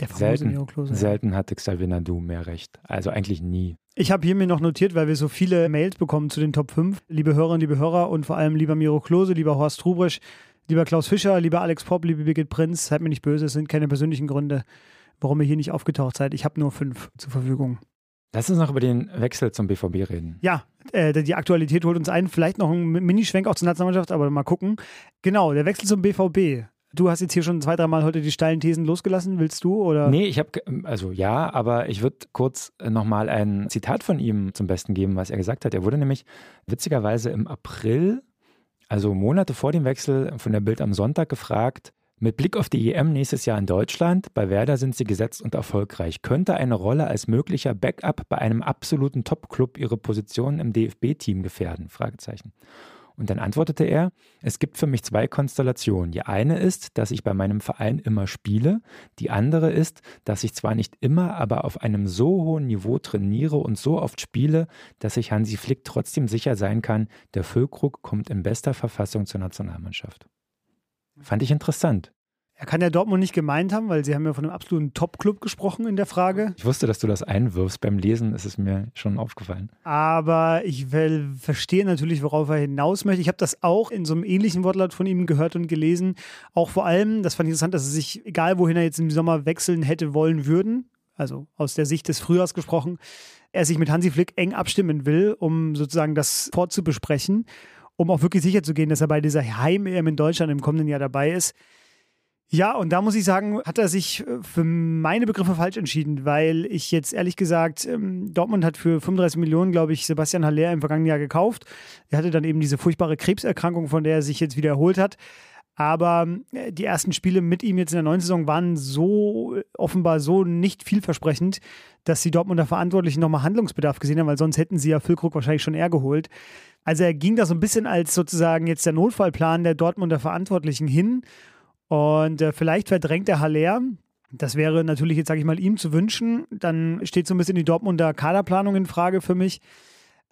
Der famose Selten, Miro Klose. selten hatte Xavier Nadu mehr recht. Also eigentlich nie. Ich habe hier mir noch notiert, weil wir so viele Mails bekommen zu den Top 5. Liebe Hörerinnen, liebe Hörer und vor allem lieber Miro Klose, lieber Horst Rubrisch, lieber Klaus Fischer, lieber Alex Popp, liebe Birgit Prinz, seid mir nicht böse, es sind keine persönlichen Gründe, warum ihr hier nicht aufgetaucht seid. Ich habe nur fünf zur Verfügung. Lass uns noch über den Wechsel zum BVB reden. Ja, äh, die Aktualität holt uns ein. Vielleicht noch ein Minischwenk auch zur Nationalmannschaft, aber mal gucken. Genau, der Wechsel zum BVB. Du hast jetzt hier schon zwei, dreimal heute die steilen Thesen losgelassen. Willst du? Oder? Nee, ich habe, also ja, aber ich würde kurz nochmal ein Zitat von ihm zum Besten geben, was er gesagt hat. Er wurde nämlich witzigerweise im April, also Monate vor dem Wechsel von der Bild am Sonntag gefragt, mit Blick auf die EM nächstes Jahr in Deutschland, bei Werder sind sie gesetzt und erfolgreich. Könnte eine Rolle als möglicher Backup bei einem absoluten Top-Club ihre Position im DFB-Team gefährden? Fragezeichen. Und dann antwortete er, es gibt für mich zwei Konstellationen. Die eine ist, dass ich bei meinem Verein immer spiele. Die andere ist, dass ich zwar nicht immer, aber auf einem so hohen Niveau trainiere und so oft spiele, dass ich Hansi Flick trotzdem sicher sein kann, der Füllkrug kommt in bester Verfassung zur Nationalmannschaft. Fand ich interessant. Er kann ja Dortmund nicht gemeint haben, weil sie haben ja von einem absoluten Top-Club gesprochen in der Frage. Ich wusste, dass du das einwirfst. Beim Lesen ist es mir schon aufgefallen. Aber ich will verstehe natürlich, worauf er hinaus möchte. Ich habe das auch in so einem ähnlichen Wortlaut von ihm gehört und gelesen. Auch vor allem, das fand ich interessant, dass er sich, egal wohin er jetzt im Sommer wechseln hätte wollen würden, also aus der Sicht des Frühjahrs gesprochen, er sich mit Hansi Flick eng abstimmen will, um sozusagen das vorzubesprechen, um auch wirklich sicher zu gehen, dass er bei dieser Heim-EM in Deutschland im kommenden Jahr dabei ist. Ja, und da muss ich sagen, hat er sich äh, für meine Begriffe falsch entschieden, weil ich jetzt ehrlich gesagt, ähm, Dortmund hat für 35 Millionen, glaube ich, Sebastian Haller im vergangenen Jahr gekauft. Er hatte dann eben diese furchtbare Krebserkrankung, von der er sich jetzt wieder erholt hat. Aber äh, die ersten Spiele mit ihm jetzt in der neuen Saison waren so äh, offenbar so nicht vielversprechend, dass die Dortmunder Verantwortlichen nochmal Handlungsbedarf gesehen haben, weil sonst hätten sie ja Füllkrug wahrscheinlich schon eher geholt. Also er ging da so ein bisschen als sozusagen jetzt der Notfallplan der Dortmunder Verantwortlichen hin. Und äh, vielleicht verdrängt der Haller, Das wäre natürlich jetzt, sage ich mal, ihm zu wünschen. Dann steht so ein bisschen die Dortmunder Kaderplanung in Frage für mich.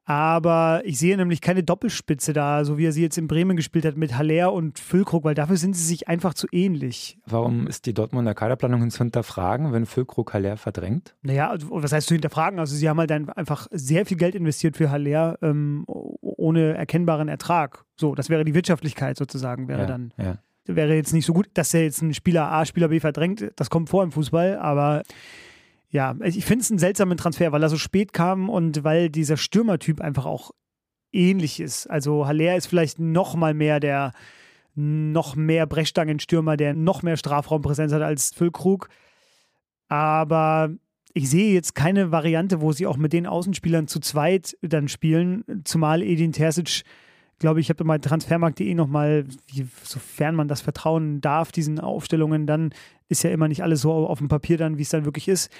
Aber ich sehe nämlich keine Doppelspitze da, so wie er sie jetzt in Bremen gespielt hat mit Haller und Füllkrug, weil dafür sind sie sich einfach zu ähnlich. Warum ist die Dortmunder Kaderplanung zu hinterfragen, wenn Füllkrug Haller verdrängt? Naja, also, was heißt zu hinterfragen? Also sie haben halt dann einfach sehr viel Geld investiert für Haller ähm, ohne erkennbaren Ertrag. So, das wäre die Wirtschaftlichkeit sozusagen, wäre ja, dann. Ja. Wäre jetzt nicht so gut, dass er jetzt einen Spieler A, Spieler B verdrängt. Das kommt vor im Fußball, aber ja, ich finde es einen seltsamen Transfer, weil er so spät kam und weil dieser Stürmertyp einfach auch ähnlich ist. Also Haller ist vielleicht noch mal mehr der noch mehr Brechstangenstürmer, der noch mehr Strafraumpräsenz hat als Füllkrug. Aber ich sehe jetzt keine Variante, wo sie auch mit den Außenspielern zu zweit dann spielen, zumal Edin Terzic, glaube ich, habe mal transfermarkt.de nochmal, sofern man das vertrauen darf, diesen Aufstellungen, dann ist ja immer nicht alles so auf dem Papier dann, wie es dann wirklich ist.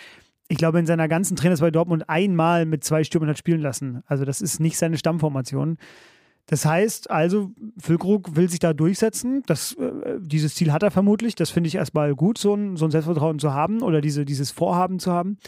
Ich glaube, in seiner ganzen Trainers bei Dortmund einmal mit zwei Stürmern hat spielen lassen. Also das ist nicht seine Stammformation. Das heißt also, Füllkrug will sich da durchsetzen. Das, äh, dieses Ziel hat er vermutlich. Das finde ich erstmal gut, so ein, so ein Selbstvertrauen zu haben oder diese, dieses Vorhaben zu haben.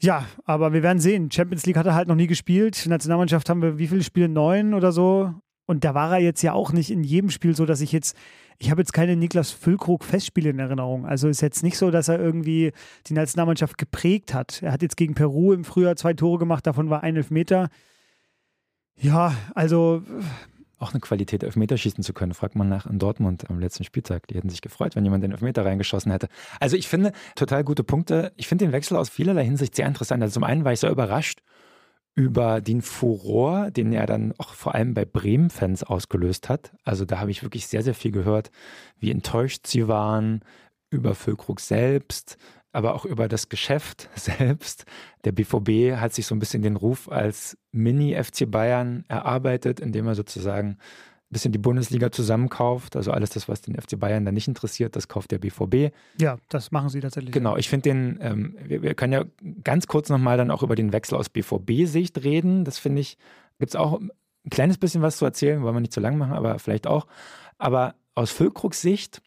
Ja, aber wir werden sehen. Champions League hat er halt noch nie gespielt. Nationalmannschaft haben wir wie viele Spiele? Neun oder so. Und da war er jetzt ja auch nicht in jedem Spiel so, dass ich jetzt, ich habe jetzt keine Niklas Füllkrug Festspiele in Erinnerung. Also ist jetzt nicht so, dass er irgendwie die Nationalmannschaft geprägt hat. Er hat jetzt gegen Peru im Frühjahr zwei Tore gemacht, davon war ein Elfmeter. Ja, also Auch eine Qualität, Elfmeter schießen zu können, fragt man nach in Dortmund am letzten Spieltag. Die hätten sich gefreut, wenn jemand den Elfmeter reingeschossen hätte. Also ich finde, total gute Punkte. Ich finde den Wechsel aus vielerlei Hinsicht sehr interessant. Also zum einen war ich sehr überrascht über den Furor, den er dann auch vor allem bei Bremen-Fans ausgelöst hat. Also da habe ich wirklich sehr, sehr viel gehört, wie enttäuscht sie waren über Füllkrug selbst, aber auch über das Geschäft selbst. Der BVB hat sich so ein bisschen den Ruf als Mini-FC Bayern erarbeitet, indem er sozusagen ein bisschen die Bundesliga zusammenkauft. Also alles das, was den FC Bayern dann nicht interessiert, das kauft der BVB. ja, das machen sie tatsächlich. Genau, ich finde den, ähm, wir, wir können ja ganz kurz nochmal dann auch über den Wechsel aus BVB-Sicht reden. Das finde ich, gibt es auch ein kleines bisschen was zu erzählen, wollen wir nicht zu lang machen, aber vielleicht auch. Aber aus Füllkrugs Sicht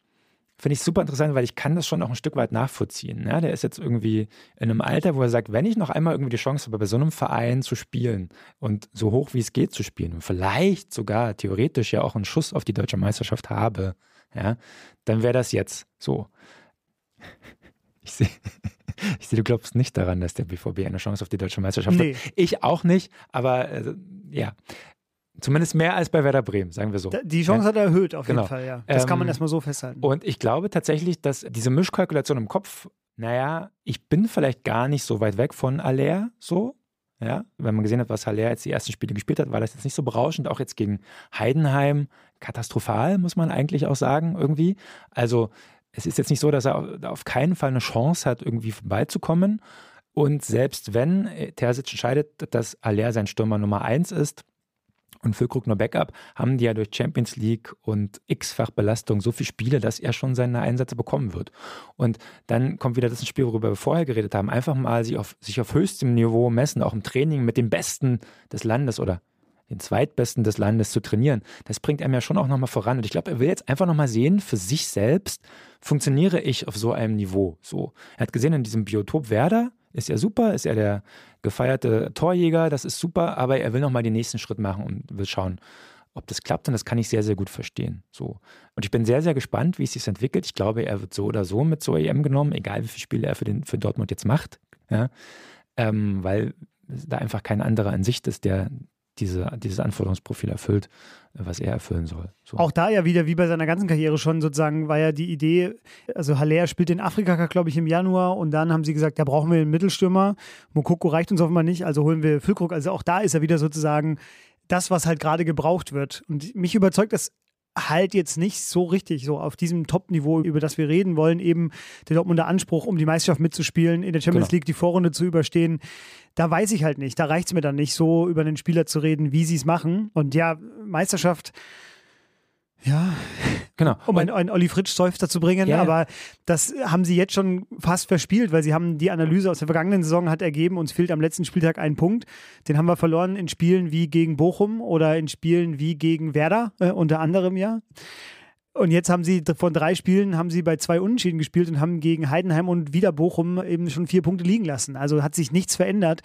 finde ich super interessant, weil ich kann das schon auch ein Stück weit nachvollziehen. Ja, der ist jetzt irgendwie in einem Alter, wo er sagt, wenn ich noch einmal irgendwie die Chance habe, bei so einem Verein zu spielen und so hoch wie es geht zu spielen und vielleicht sogar theoretisch ja auch einen Schuss auf die deutsche Meisterschaft habe, ja, dann wäre das jetzt so. Ich sehe, ich sehe, du glaubst nicht daran, dass der BVB eine Chance auf die deutsche Meisterschaft Nee. hat. Ich auch nicht, aber äh, ja. Zumindest mehr als bei Werder Bremen, sagen wir so. Die Chance hat er erhöht, auf Genau. jeden Fall, ja. Das kann man Ähm, erstmal so festhalten. Und ich glaube tatsächlich, dass diese Mischkalkulation im Kopf, naja, ich bin vielleicht gar nicht so weit weg von Aller, so. Ja, wenn man gesehen hat, was Haller jetzt die ersten Spiele gespielt hat, war das jetzt nicht so berauschend. Auch jetzt gegen Heidenheim katastrophal, muss man eigentlich auch sagen, irgendwie. Also, es ist jetzt nicht so, dass er auf- keinen Fall eine Chance hat, irgendwie vorbeizukommen. Und selbst wenn äh, Terzic entscheidet, dass Aller sein Stürmer Nummer eins ist, und Füllkrug nur Backup, haben die ja durch Champions League und x-fach Belastung so viele Spiele, dass er schon seine Einsätze bekommen wird. Und dann kommt wieder das Spiel, worüber wir vorher geredet haben. Einfach mal sich auf, sich auf höchstem Niveau messen, auch im Training mit dem Besten des Landes oder den Zweitbesten des Landes zu trainieren. Das bringt einem ja schon auch nochmal voran. Und ich glaube, er will jetzt einfach nochmal sehen, für sich selbst, funktioniere ich auf so einem Niveau. So. Er hat gesehen, in diesem Biotop Werder ist er super, ist er der gefeierte Torjäger, das ist super, aber er will nochmal den nächsten Schritt machen und will schauen, ob das klappt. Und das kann ich sehr, sehr gut verstehen. So. Und ich bin sehr, sehr gespannt, wie es sich entwickelt. Ich glaube, er wird so oder so mit zur EM genommen, egal wie viele Spiele er für, den, für Dortmund jetzt macht. Ja? Ähm, weil da einfach kein anderer in Sicht ist, der diese, dieses Anforderungsprofil erfüllt, was er erfüllen soll. So. Auch da ja wieder, wie bei seiner ganzen Karriere schon sozusagen, war ja die Idee, also Haller spielt den Afrika glaube ich, im Januar und dann haben sie gesagt, da brauchen wir einen Mittelstürmer. Mokoko reicht uns offenbar nicht, also holen wir Füllkrug. Also auch da ist er wieder sozusagen das, was halt gerade gebraucht wird. Und mich überzeugt das halt jetzt nicht so richtig so auf diesem Top-Niveau, über das wir reden wollen, eben der Dortmunder Anspruch, um die Meisterschaft mitzuspielen, in der Champions Genau. League die Vorrunde zu überstehen. Da weiß ich halt nicht. Da reicht es mir dann nicht, so über den Spieler zu reden, wie sie es machen. Und ja, Meisterschaft, ja, genau. um einen, einen Olli Fritsch Seufzer zu bringen, ja. aber das haben sie jetzt schon fast verspielt, weil sie haben die Analyse aus der vergangenen Saison hat ergeben, uns fehlt am letzten Spieltag ein Punkt. Den haben wir verloren in Spielen wie gegen Bochum oder in Spielen wie gegen Werder, äh, unter anderem ja. Und jetzt haben sie von drei Spielen haben sie bei zwei Unentschieden gespielt und haben gegen Heidenheim und wieder Bochum eben schon vier Punkte liegen lassen. Also hat sich nichts verändert.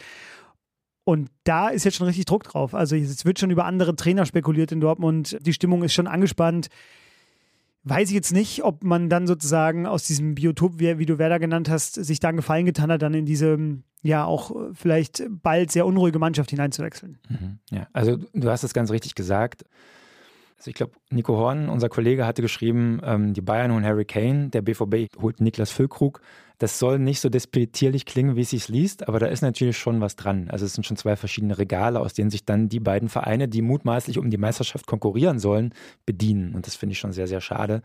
Und da ist jetzt schon richtig Druck drauf. Also es wird schon über andere Trainer spekuliert in Dortmund. Die Stimmung ist schon angespannt. Weiß ich jetzt nicht, ob man dann sozusagen aus diesem Biotop, wie, wie du Werder genannt hast, sich da einen Gefallen getan hat, dann in diese ja auch vielleicht bald sehr unruhige Mannschaft hineinzuwechseln. Mhm. Ja, also du hast es ganz richtig gesagt. Also ich glaube, Nico Horn, unser Kollege, hatte geschrieben, ähm, die Bayern holen Harry Kane, der BVB holt Niklas Füllkrug. Das soll nicht so despektierlich klingen, wie es sich liest, aber da ist natürlich schon was dran. Also es sind schon zwei verschiedene Regale, aus denen sich dann die beiden Vereine, die mutmaßlich um die Meisterschaft konkurrieren sollen, bedienen. Und das finde ich schon sehr, sehr schade.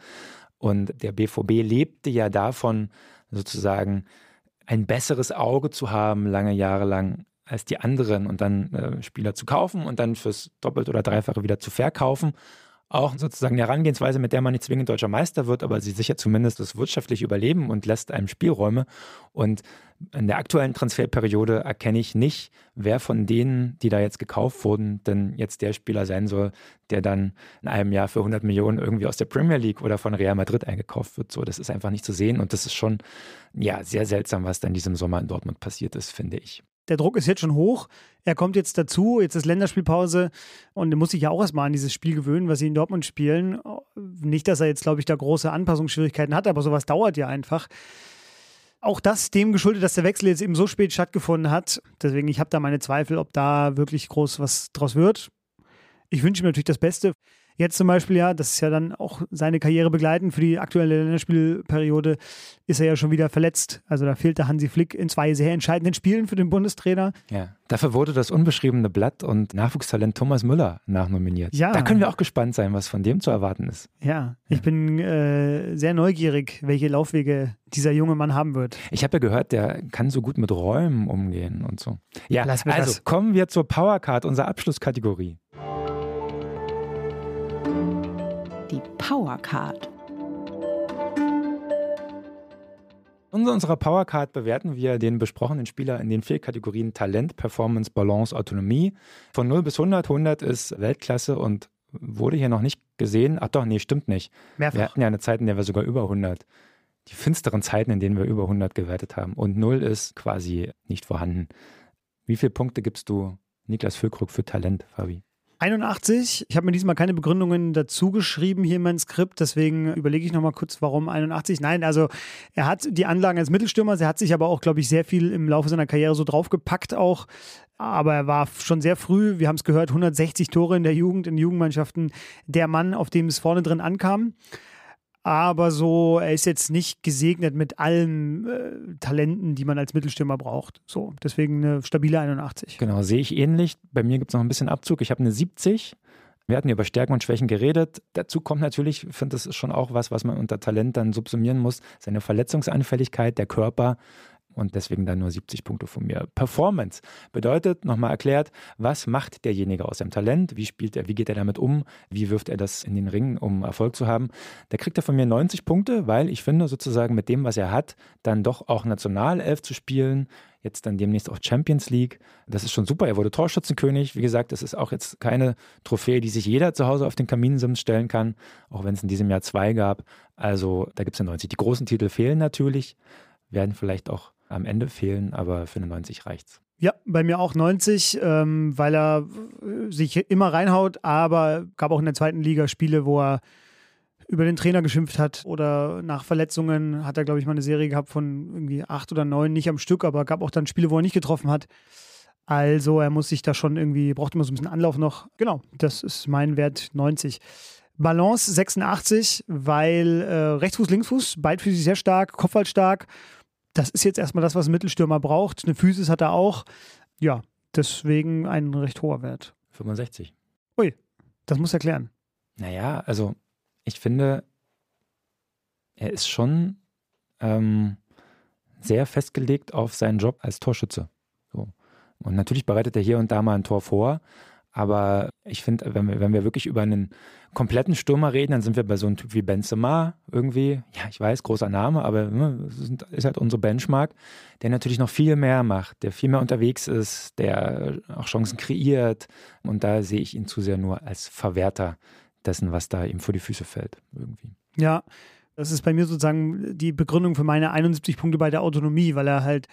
Und der BVB lebte ja davon, sozusagen ein besseres Auge zu haben, lange Jahre lang als die anderen und dann äh, Spieler zu kaufen und dann fürs Doppelte oder Dreifache wieder zu verkaufen. Auch sozusagen eine Herangehensweise, mit der man nicht zwingend deutscher Meister wird, aber sie sichert zumindest das wirtschaftliche Überleben und lässt einem Spielräume. Und in der aktuellen Transferperiode erkenne ich nicht, wer von denen, die da jetzt gekauft wurden, denn jetzt der Spieler sein soll, der dann in einem Jahr für 100 Millionen irgendwie aus der Premier League oder von Real Madrid eingekauft wird. So, das ist einfach nicht zu sehen und das ist schon ja sehr seltsam, was da in diesem Sommer in Dortmund passiert ist, finde ich der Druck ist jetzt schon hoch. Er kommt jetzt dazu, jetzt ist Länderspielpause und er muss sich ja auch erstmal an dieses Spiel gewöhnen, was sie in Dortmund spielen. Nicht, dass er jetzt, glaube ich, da große Anpassungsschwierigkeiten hat, aber sowas dauert ja einfach. Auch das dem geschuldet, dass der Wechsel jetzt eben so spät stattgefunden hat. Deswegen, ich habe da meine Zweifel, ob da wirklich groß was draus wird. Ich wünsche mir natürlich das Beste. Jetzt zum Beispiel, ja, das ist ja dann auch seine Karriere begleitend. Für die aktuelle Länderspielperiode ist er ja schon wieder verletzt. Also da fehlte Hansi Flick in zwei sehr entscheidenden Spielen für den Bundestrainer. Ja, dafür wurde das unbeschriebene Blatt und Nachwuchstalent Thomas Müller nachnominiert. Ja. Da können wir auch gespannt sein, was von dem zu erwarten ist. Ja, ich bin äh, sehr neugierig, welche Laufwege dieser junge Mann haben wird. Ich habe ja gehört, der kann so gut mit Räumen umgehen und so. Ja, also das. kommen wir zur Powercard, unserer Abschlusskategorie. Powercard. In unserer Powercard bewerten wir den besprochenen Spieler in den vier Kategorien Talent, Performance, Balance, Autonomie. Von 0 bis 100. 100 ist Weltklasse und wurde hier noch nicht gesehen. Ach doch, nee, stimmt nicht. Wir Mehrfach. hatten ja eine Zeit, in der wir sogar über 100. Die finsteren Zeiten, in denen wir über 100 gewertet haben. Und 0 ist quasi nicht vorhanden. Wie viele Punkte gibst du Niklas Füllkrug für Talent, Fabi? 81. Ich habe mir diesmal keine Begründungen dazu geschrieben hier in mein Skript, deswegen überlege ich nochmal kurz, warum 81. Nein, also er hat die Anlagen als Mittelstürmer, er hat sich aber auch, glaube ich, sehr viel im Laufe seiner Karriere so draufgepackt auch. Aber er war schon sehr früh, wir haben es gehört, 160 Tore in der Jugend, in Jugendmannschaften, der Mann, auf dem es vorne drin ankam. Aber so, er ist jetzt nicht gesegnet mit allen äh, Talenten, die man als Mittelstürmer braucht. So, deswegen eine stabile 81. Genau, sehe ich ähnlich. Bei mir gibt es noch ein bisschen Abzug. Ich habe eine 70. Wir hatten über Stärken und Schwächen geredet. Dazu kommt natürlich, ich finde, das ist schon auch was, was man unter Talent dann subsumieren muss, seine Verletzungsanfälligkeit, der Körper. Und deswegen dann nur 70 Punkte von mir. Performance bedeutet, nochmal erklärt, was macht derjenige aus seinem Talent? Wie spielt er, wie geht er damit um? Wie wirft er das in den Ring, um Erfolg zu haben? Da kriegt er von mir 90 Punkte, weil ich finde, sozusagen mit dem, was er hat, dann doch auch Nationalelf zu spielen, jetzt dann demnächst auch Champions League. Das ist schon super. Er wurde Torschützenkönig. Wie gesagt, das ist auch jetzt keine Trophäe, die sich jeder zu Hause auf den Kaminsims stellen kann, auch wenn es in diesem Jahr zwei gab. Also da gibt es eine 90. Die großen Titel fehlen natürlich, werden vielleicht auch am Ende fehlen, aber für eine 90 reicht's. Ja, bei mir auch 90, ähm, weil er äh, sich immer reinhaut, aber gab auch in der zweiten Liga Spiele, wo er über den Trainer geschimpft hat oder nach Verletzungen hat er, glaube ich, mal eine Serie gehabt von irgendwie acht oder neun, nicht am Stück, aber gab auch dann Spiele, wo er nicht getroffen hat. Also er muss sich da schon irgendwie, braucht immer so ein bisschen Anlauf noch. Genau, das ist mein Wert 90. Balance 86, weil äh, Rechtsfuß, Linksfuß, beidfüßig sehr stark, Kopfball stark. Das ist jetzt erstmal das, was ein Mittelstürmer braucht. Eine Physis hat er auch. Ja, deswegen ein recht hoher Wert. 65. Ui, das muss erklären. Naja, also ich finde, er ist schon ähm, sehr festgelegt auf seinen Job als Torschütze. So. Und natürlich bereitet er hier und da mal ein Tor vor, aber ich finde, wenn wir, wenn wir wirklich über einen kompletten Stürmer reden, dann sind wir bei so einem Typ wie Benzema irgendwie. Ja, ich weiß, großer Name, aber ne, ist halt unsere Benchmark, der natürlich noch viel mehr macht, der viel mehr unterwegs ist, der auch Chancen kreiert. Und da sehe ich ihn zu sehr nur als Verwerter dessen, was da ihm vor die Füße fällt. Irgendwie. Ja, das ist bei mir sozusagen die Begründung für meine 71 Punkte bei der Autonomie, weil er halt,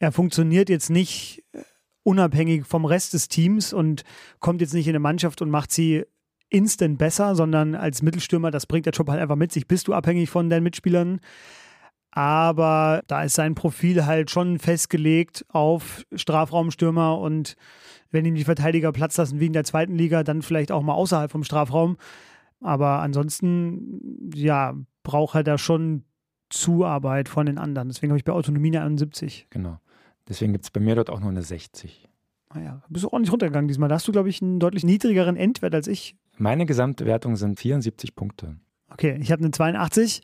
er funktioniert jetzt nicht äh, unabhängig vom Rest des Teams und kommt jetzt nicht in eine Mannschaft und macht sie instant besser, sondern als Mittelstürmer, das bringt der Job halt einfach mit sich, bist du abhängig von deinen Mitspielern. Aber da ist sein Profil halt schon festgelegt auf Strafraumstürmer und wenn ihm die Verteidiger Platz lassen wie in der zweiten Liga, dann vielleicht auch mal außerhalb vom Strafraum. Aber ansonsten, ja, braucht er da schon Zuarbeit von den anderen. Deswegen habe ich bei Autonomie eine 71. Genau. Deswegen gibt es bei mir dort auch nur eine 60. Naja, bist du ordentlich runtergegangen diesmal. Da hast du, glaube ich, einen deutlich niedrigeren Endwert als ich. Meine gesamte Wertung sind 74 Punkte. Okay, ich habe eine 82.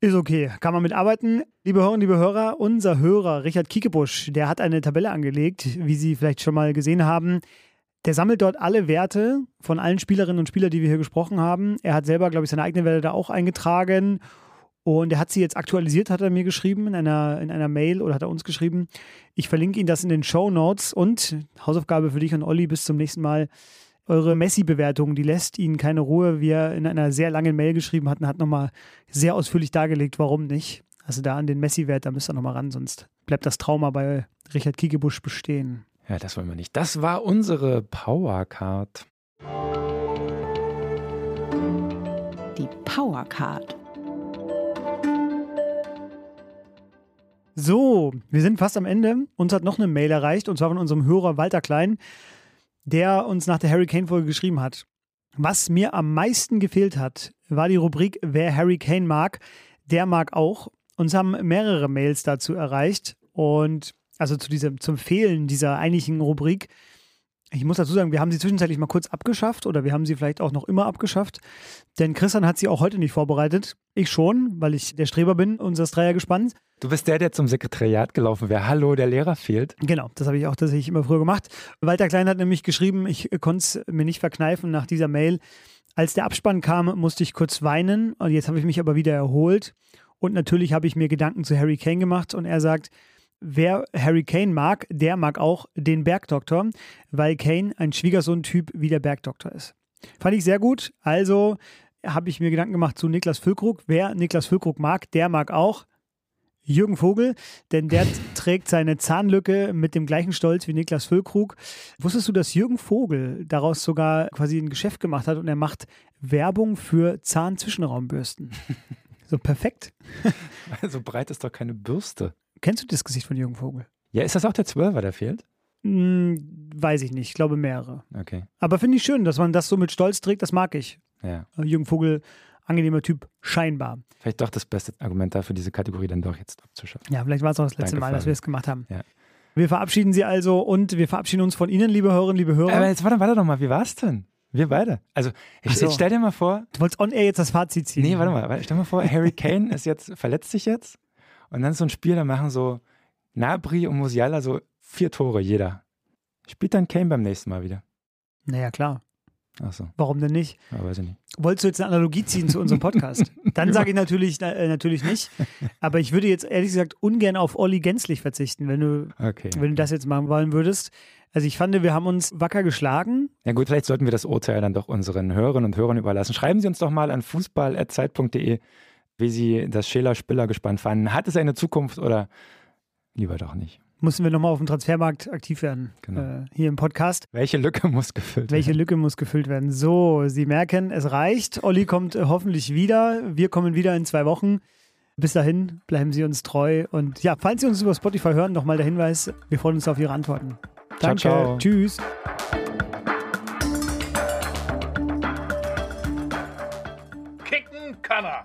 Ist okay, kann man mitarbeiten. Liebe Hörerinnen, liebe Hörer, unser Hörer Richard Kiekebusch, der hat eine Tabelle angelegt, wie Sie vielleicht schon mal gesehen haben. Der sammelt dort alle Werte von allen Spielerinnen und Spielern, die wir hier gesprochen haben. Er hat selber, glaube ich, seine eigenen Werte da auch eingetragen. Und er hat sie jetzt aktualisiert, hat er mir geschrieben in einer, in einer Mail oder hat er uns geschrieben. Ich verlinke Ihnen das in den Show Notes und Hausaufgabe für dich und Olli bis zum nächsten Mal. Eure Messi-Bewertung, die lässt Ihnen keine Ruhe. Wie er in einer sehr langen Mail geschrieben hatten, hat nochmal sehr ausführlich dargelegt, warum nicht. Also da an den Messi-Wert, da müsst ihr nochmal ran, sonst bleibt das Trauma bei Richard Kiekebusch bestehen. Ja, das wollen wir nicht. Das war unsere Powercard. Die Powercard. So, wir sind fast am Ende. Uns hat noch eine Mail erreicht, und zwar von unserem Hörer Walter Klein, der uns nach der Harry Kane-Folge geschrieben hat. Was mir am meisten gefehlt hat, war die Rubrik Wer Harry Kane mag, der mag auch. Uns haben mehrere Mails dazu erreicht und also zu diesem, zum Fehlen dieser eigentlichen Rubrik. Ich muss dazu sagen, wir haben sie zwischenzeitlich mal kurz abgeschafft oder wir haben sie vielleicht auch noch immer abgeschafft. Denn Christian hat sie auch heute nicht vorbereitet. Ich schon, weil ich der Streber bin, unseres Dreiergespanns. Du bist der, der zum Sekretariat gelaufen wäre. Hallo, der Lehrer fehlt. Genau, das habe ich auch tatsächlich immer früher gemacht. Walter Klein hat nämlich geschrieben, ich konnte es mir nicht verkneifen nach dieser Mail. Als der Abspann kam, musste ich kurz weinen und jetzt habe ich mich aber wieder erholt. Und natürlich habe ich mir Gedanken zu Harry Kane gemacht und er sagt, wer Harry Kane mag, der mag auch den Bergdoktor, weil Kane ein Schwiegersohn-Typ wie der Bergdoktor ist. Fand ich sehr gut. Also habe ich mir Gedanken gemacht zu Niklas Füllkrug. Wer Niklas Füllkrug mag, der mag auch Jürgen Vogel, denn der trägt seine Zahnlücke mit dem gleichen Stolz wie Niklas Füllkrug. Wusstest du, dass Jürgen Vogel daraus sogar quasi ein Geschäft gemacht hat und er macht Werbung für Zahnzwischenraumbürsten? so perfekt. So breit ist doch keine Bürste. Kennst du das Gesicht von Jürgen Vogel? Ja, ist das auch der Zwölfer, der fehlt? Hm, weiß ich nicht, ich glaube mehrere. Okay. Aber finde ich schön, dass man das so mit Stolz trägt, das mag ich. Ja. Jürgen Vogel, angenehmer Typ, scheinbar. Vielleicht doch das beste Argument dafür, diese Kategorie dann doch jetzt abzuschaffen. Ja, vielleicht war es auch das letzte Danke, Mal, dass wir es gemacht haben. Ja. Wir verabschieden Sie also und wir verabschieden uns von Ihnen, liebe Hörerinnen, liebe Hörer. Aber jetzt warte, warte doch mal, wie war's denn? Wir beide. Also, jetzt, so. jetzt stell dir mal vor, du wolltest on air jetzt das Fazit ziehen. nee, warte mal, stell dir mal vor, Harry Kane ist jetzt, verletzt sich jetzt und dann ist so ein Spiel, da machen so Nabri und Musiala so vier Tore jeder. Spielt dann Kane beim nächsten Mal wieder? Naja, klar. Achso, Warum denn nicht? weiß ich nicht. Wolltest du jetzt eine Analogie ziehen zu unserem Podcast? Dann sage ich natürlich, äh, natürlich nicht. Aber ich würde jetzt ehrlich gesagt ungern auf Olli gänzlich verzichten, wenn du, Okay. wenn du das jetzt machen wollen würdest. Also ich fand, wir haben uns wacker geschlagen. Ja gut, vielleicht sollten wir das Urteil dann doch unseren Hörerinnen und Hörern überlassen. Schreiben Sie uns doch mal an fußball.zeit.de, wie Sie das Schäler-Spiller-Gespann fanden. Hat es eine Zukunft oder lieber doch nicht? Mussten wir nochmal auf dem Transfermarkt aktiv werden. Genau. Äh, hier im Podcast. Welche Lücke muss gefüllt Welche werden? Lücke muss gefüllt werden? So, Sie merken, es reicht. Olli kommt äh, hoffentlich wieder. Wir kommen wieder in zwei Wochen. Bis dahin bleiben Sie uns treu. Und ja, falls Sie uns über Spotify hören, nochmal der Hinweis, wir freuen uns auf Ihre Antworten. Ciao, Danke. ciao. Tschüss. Kicken kann er.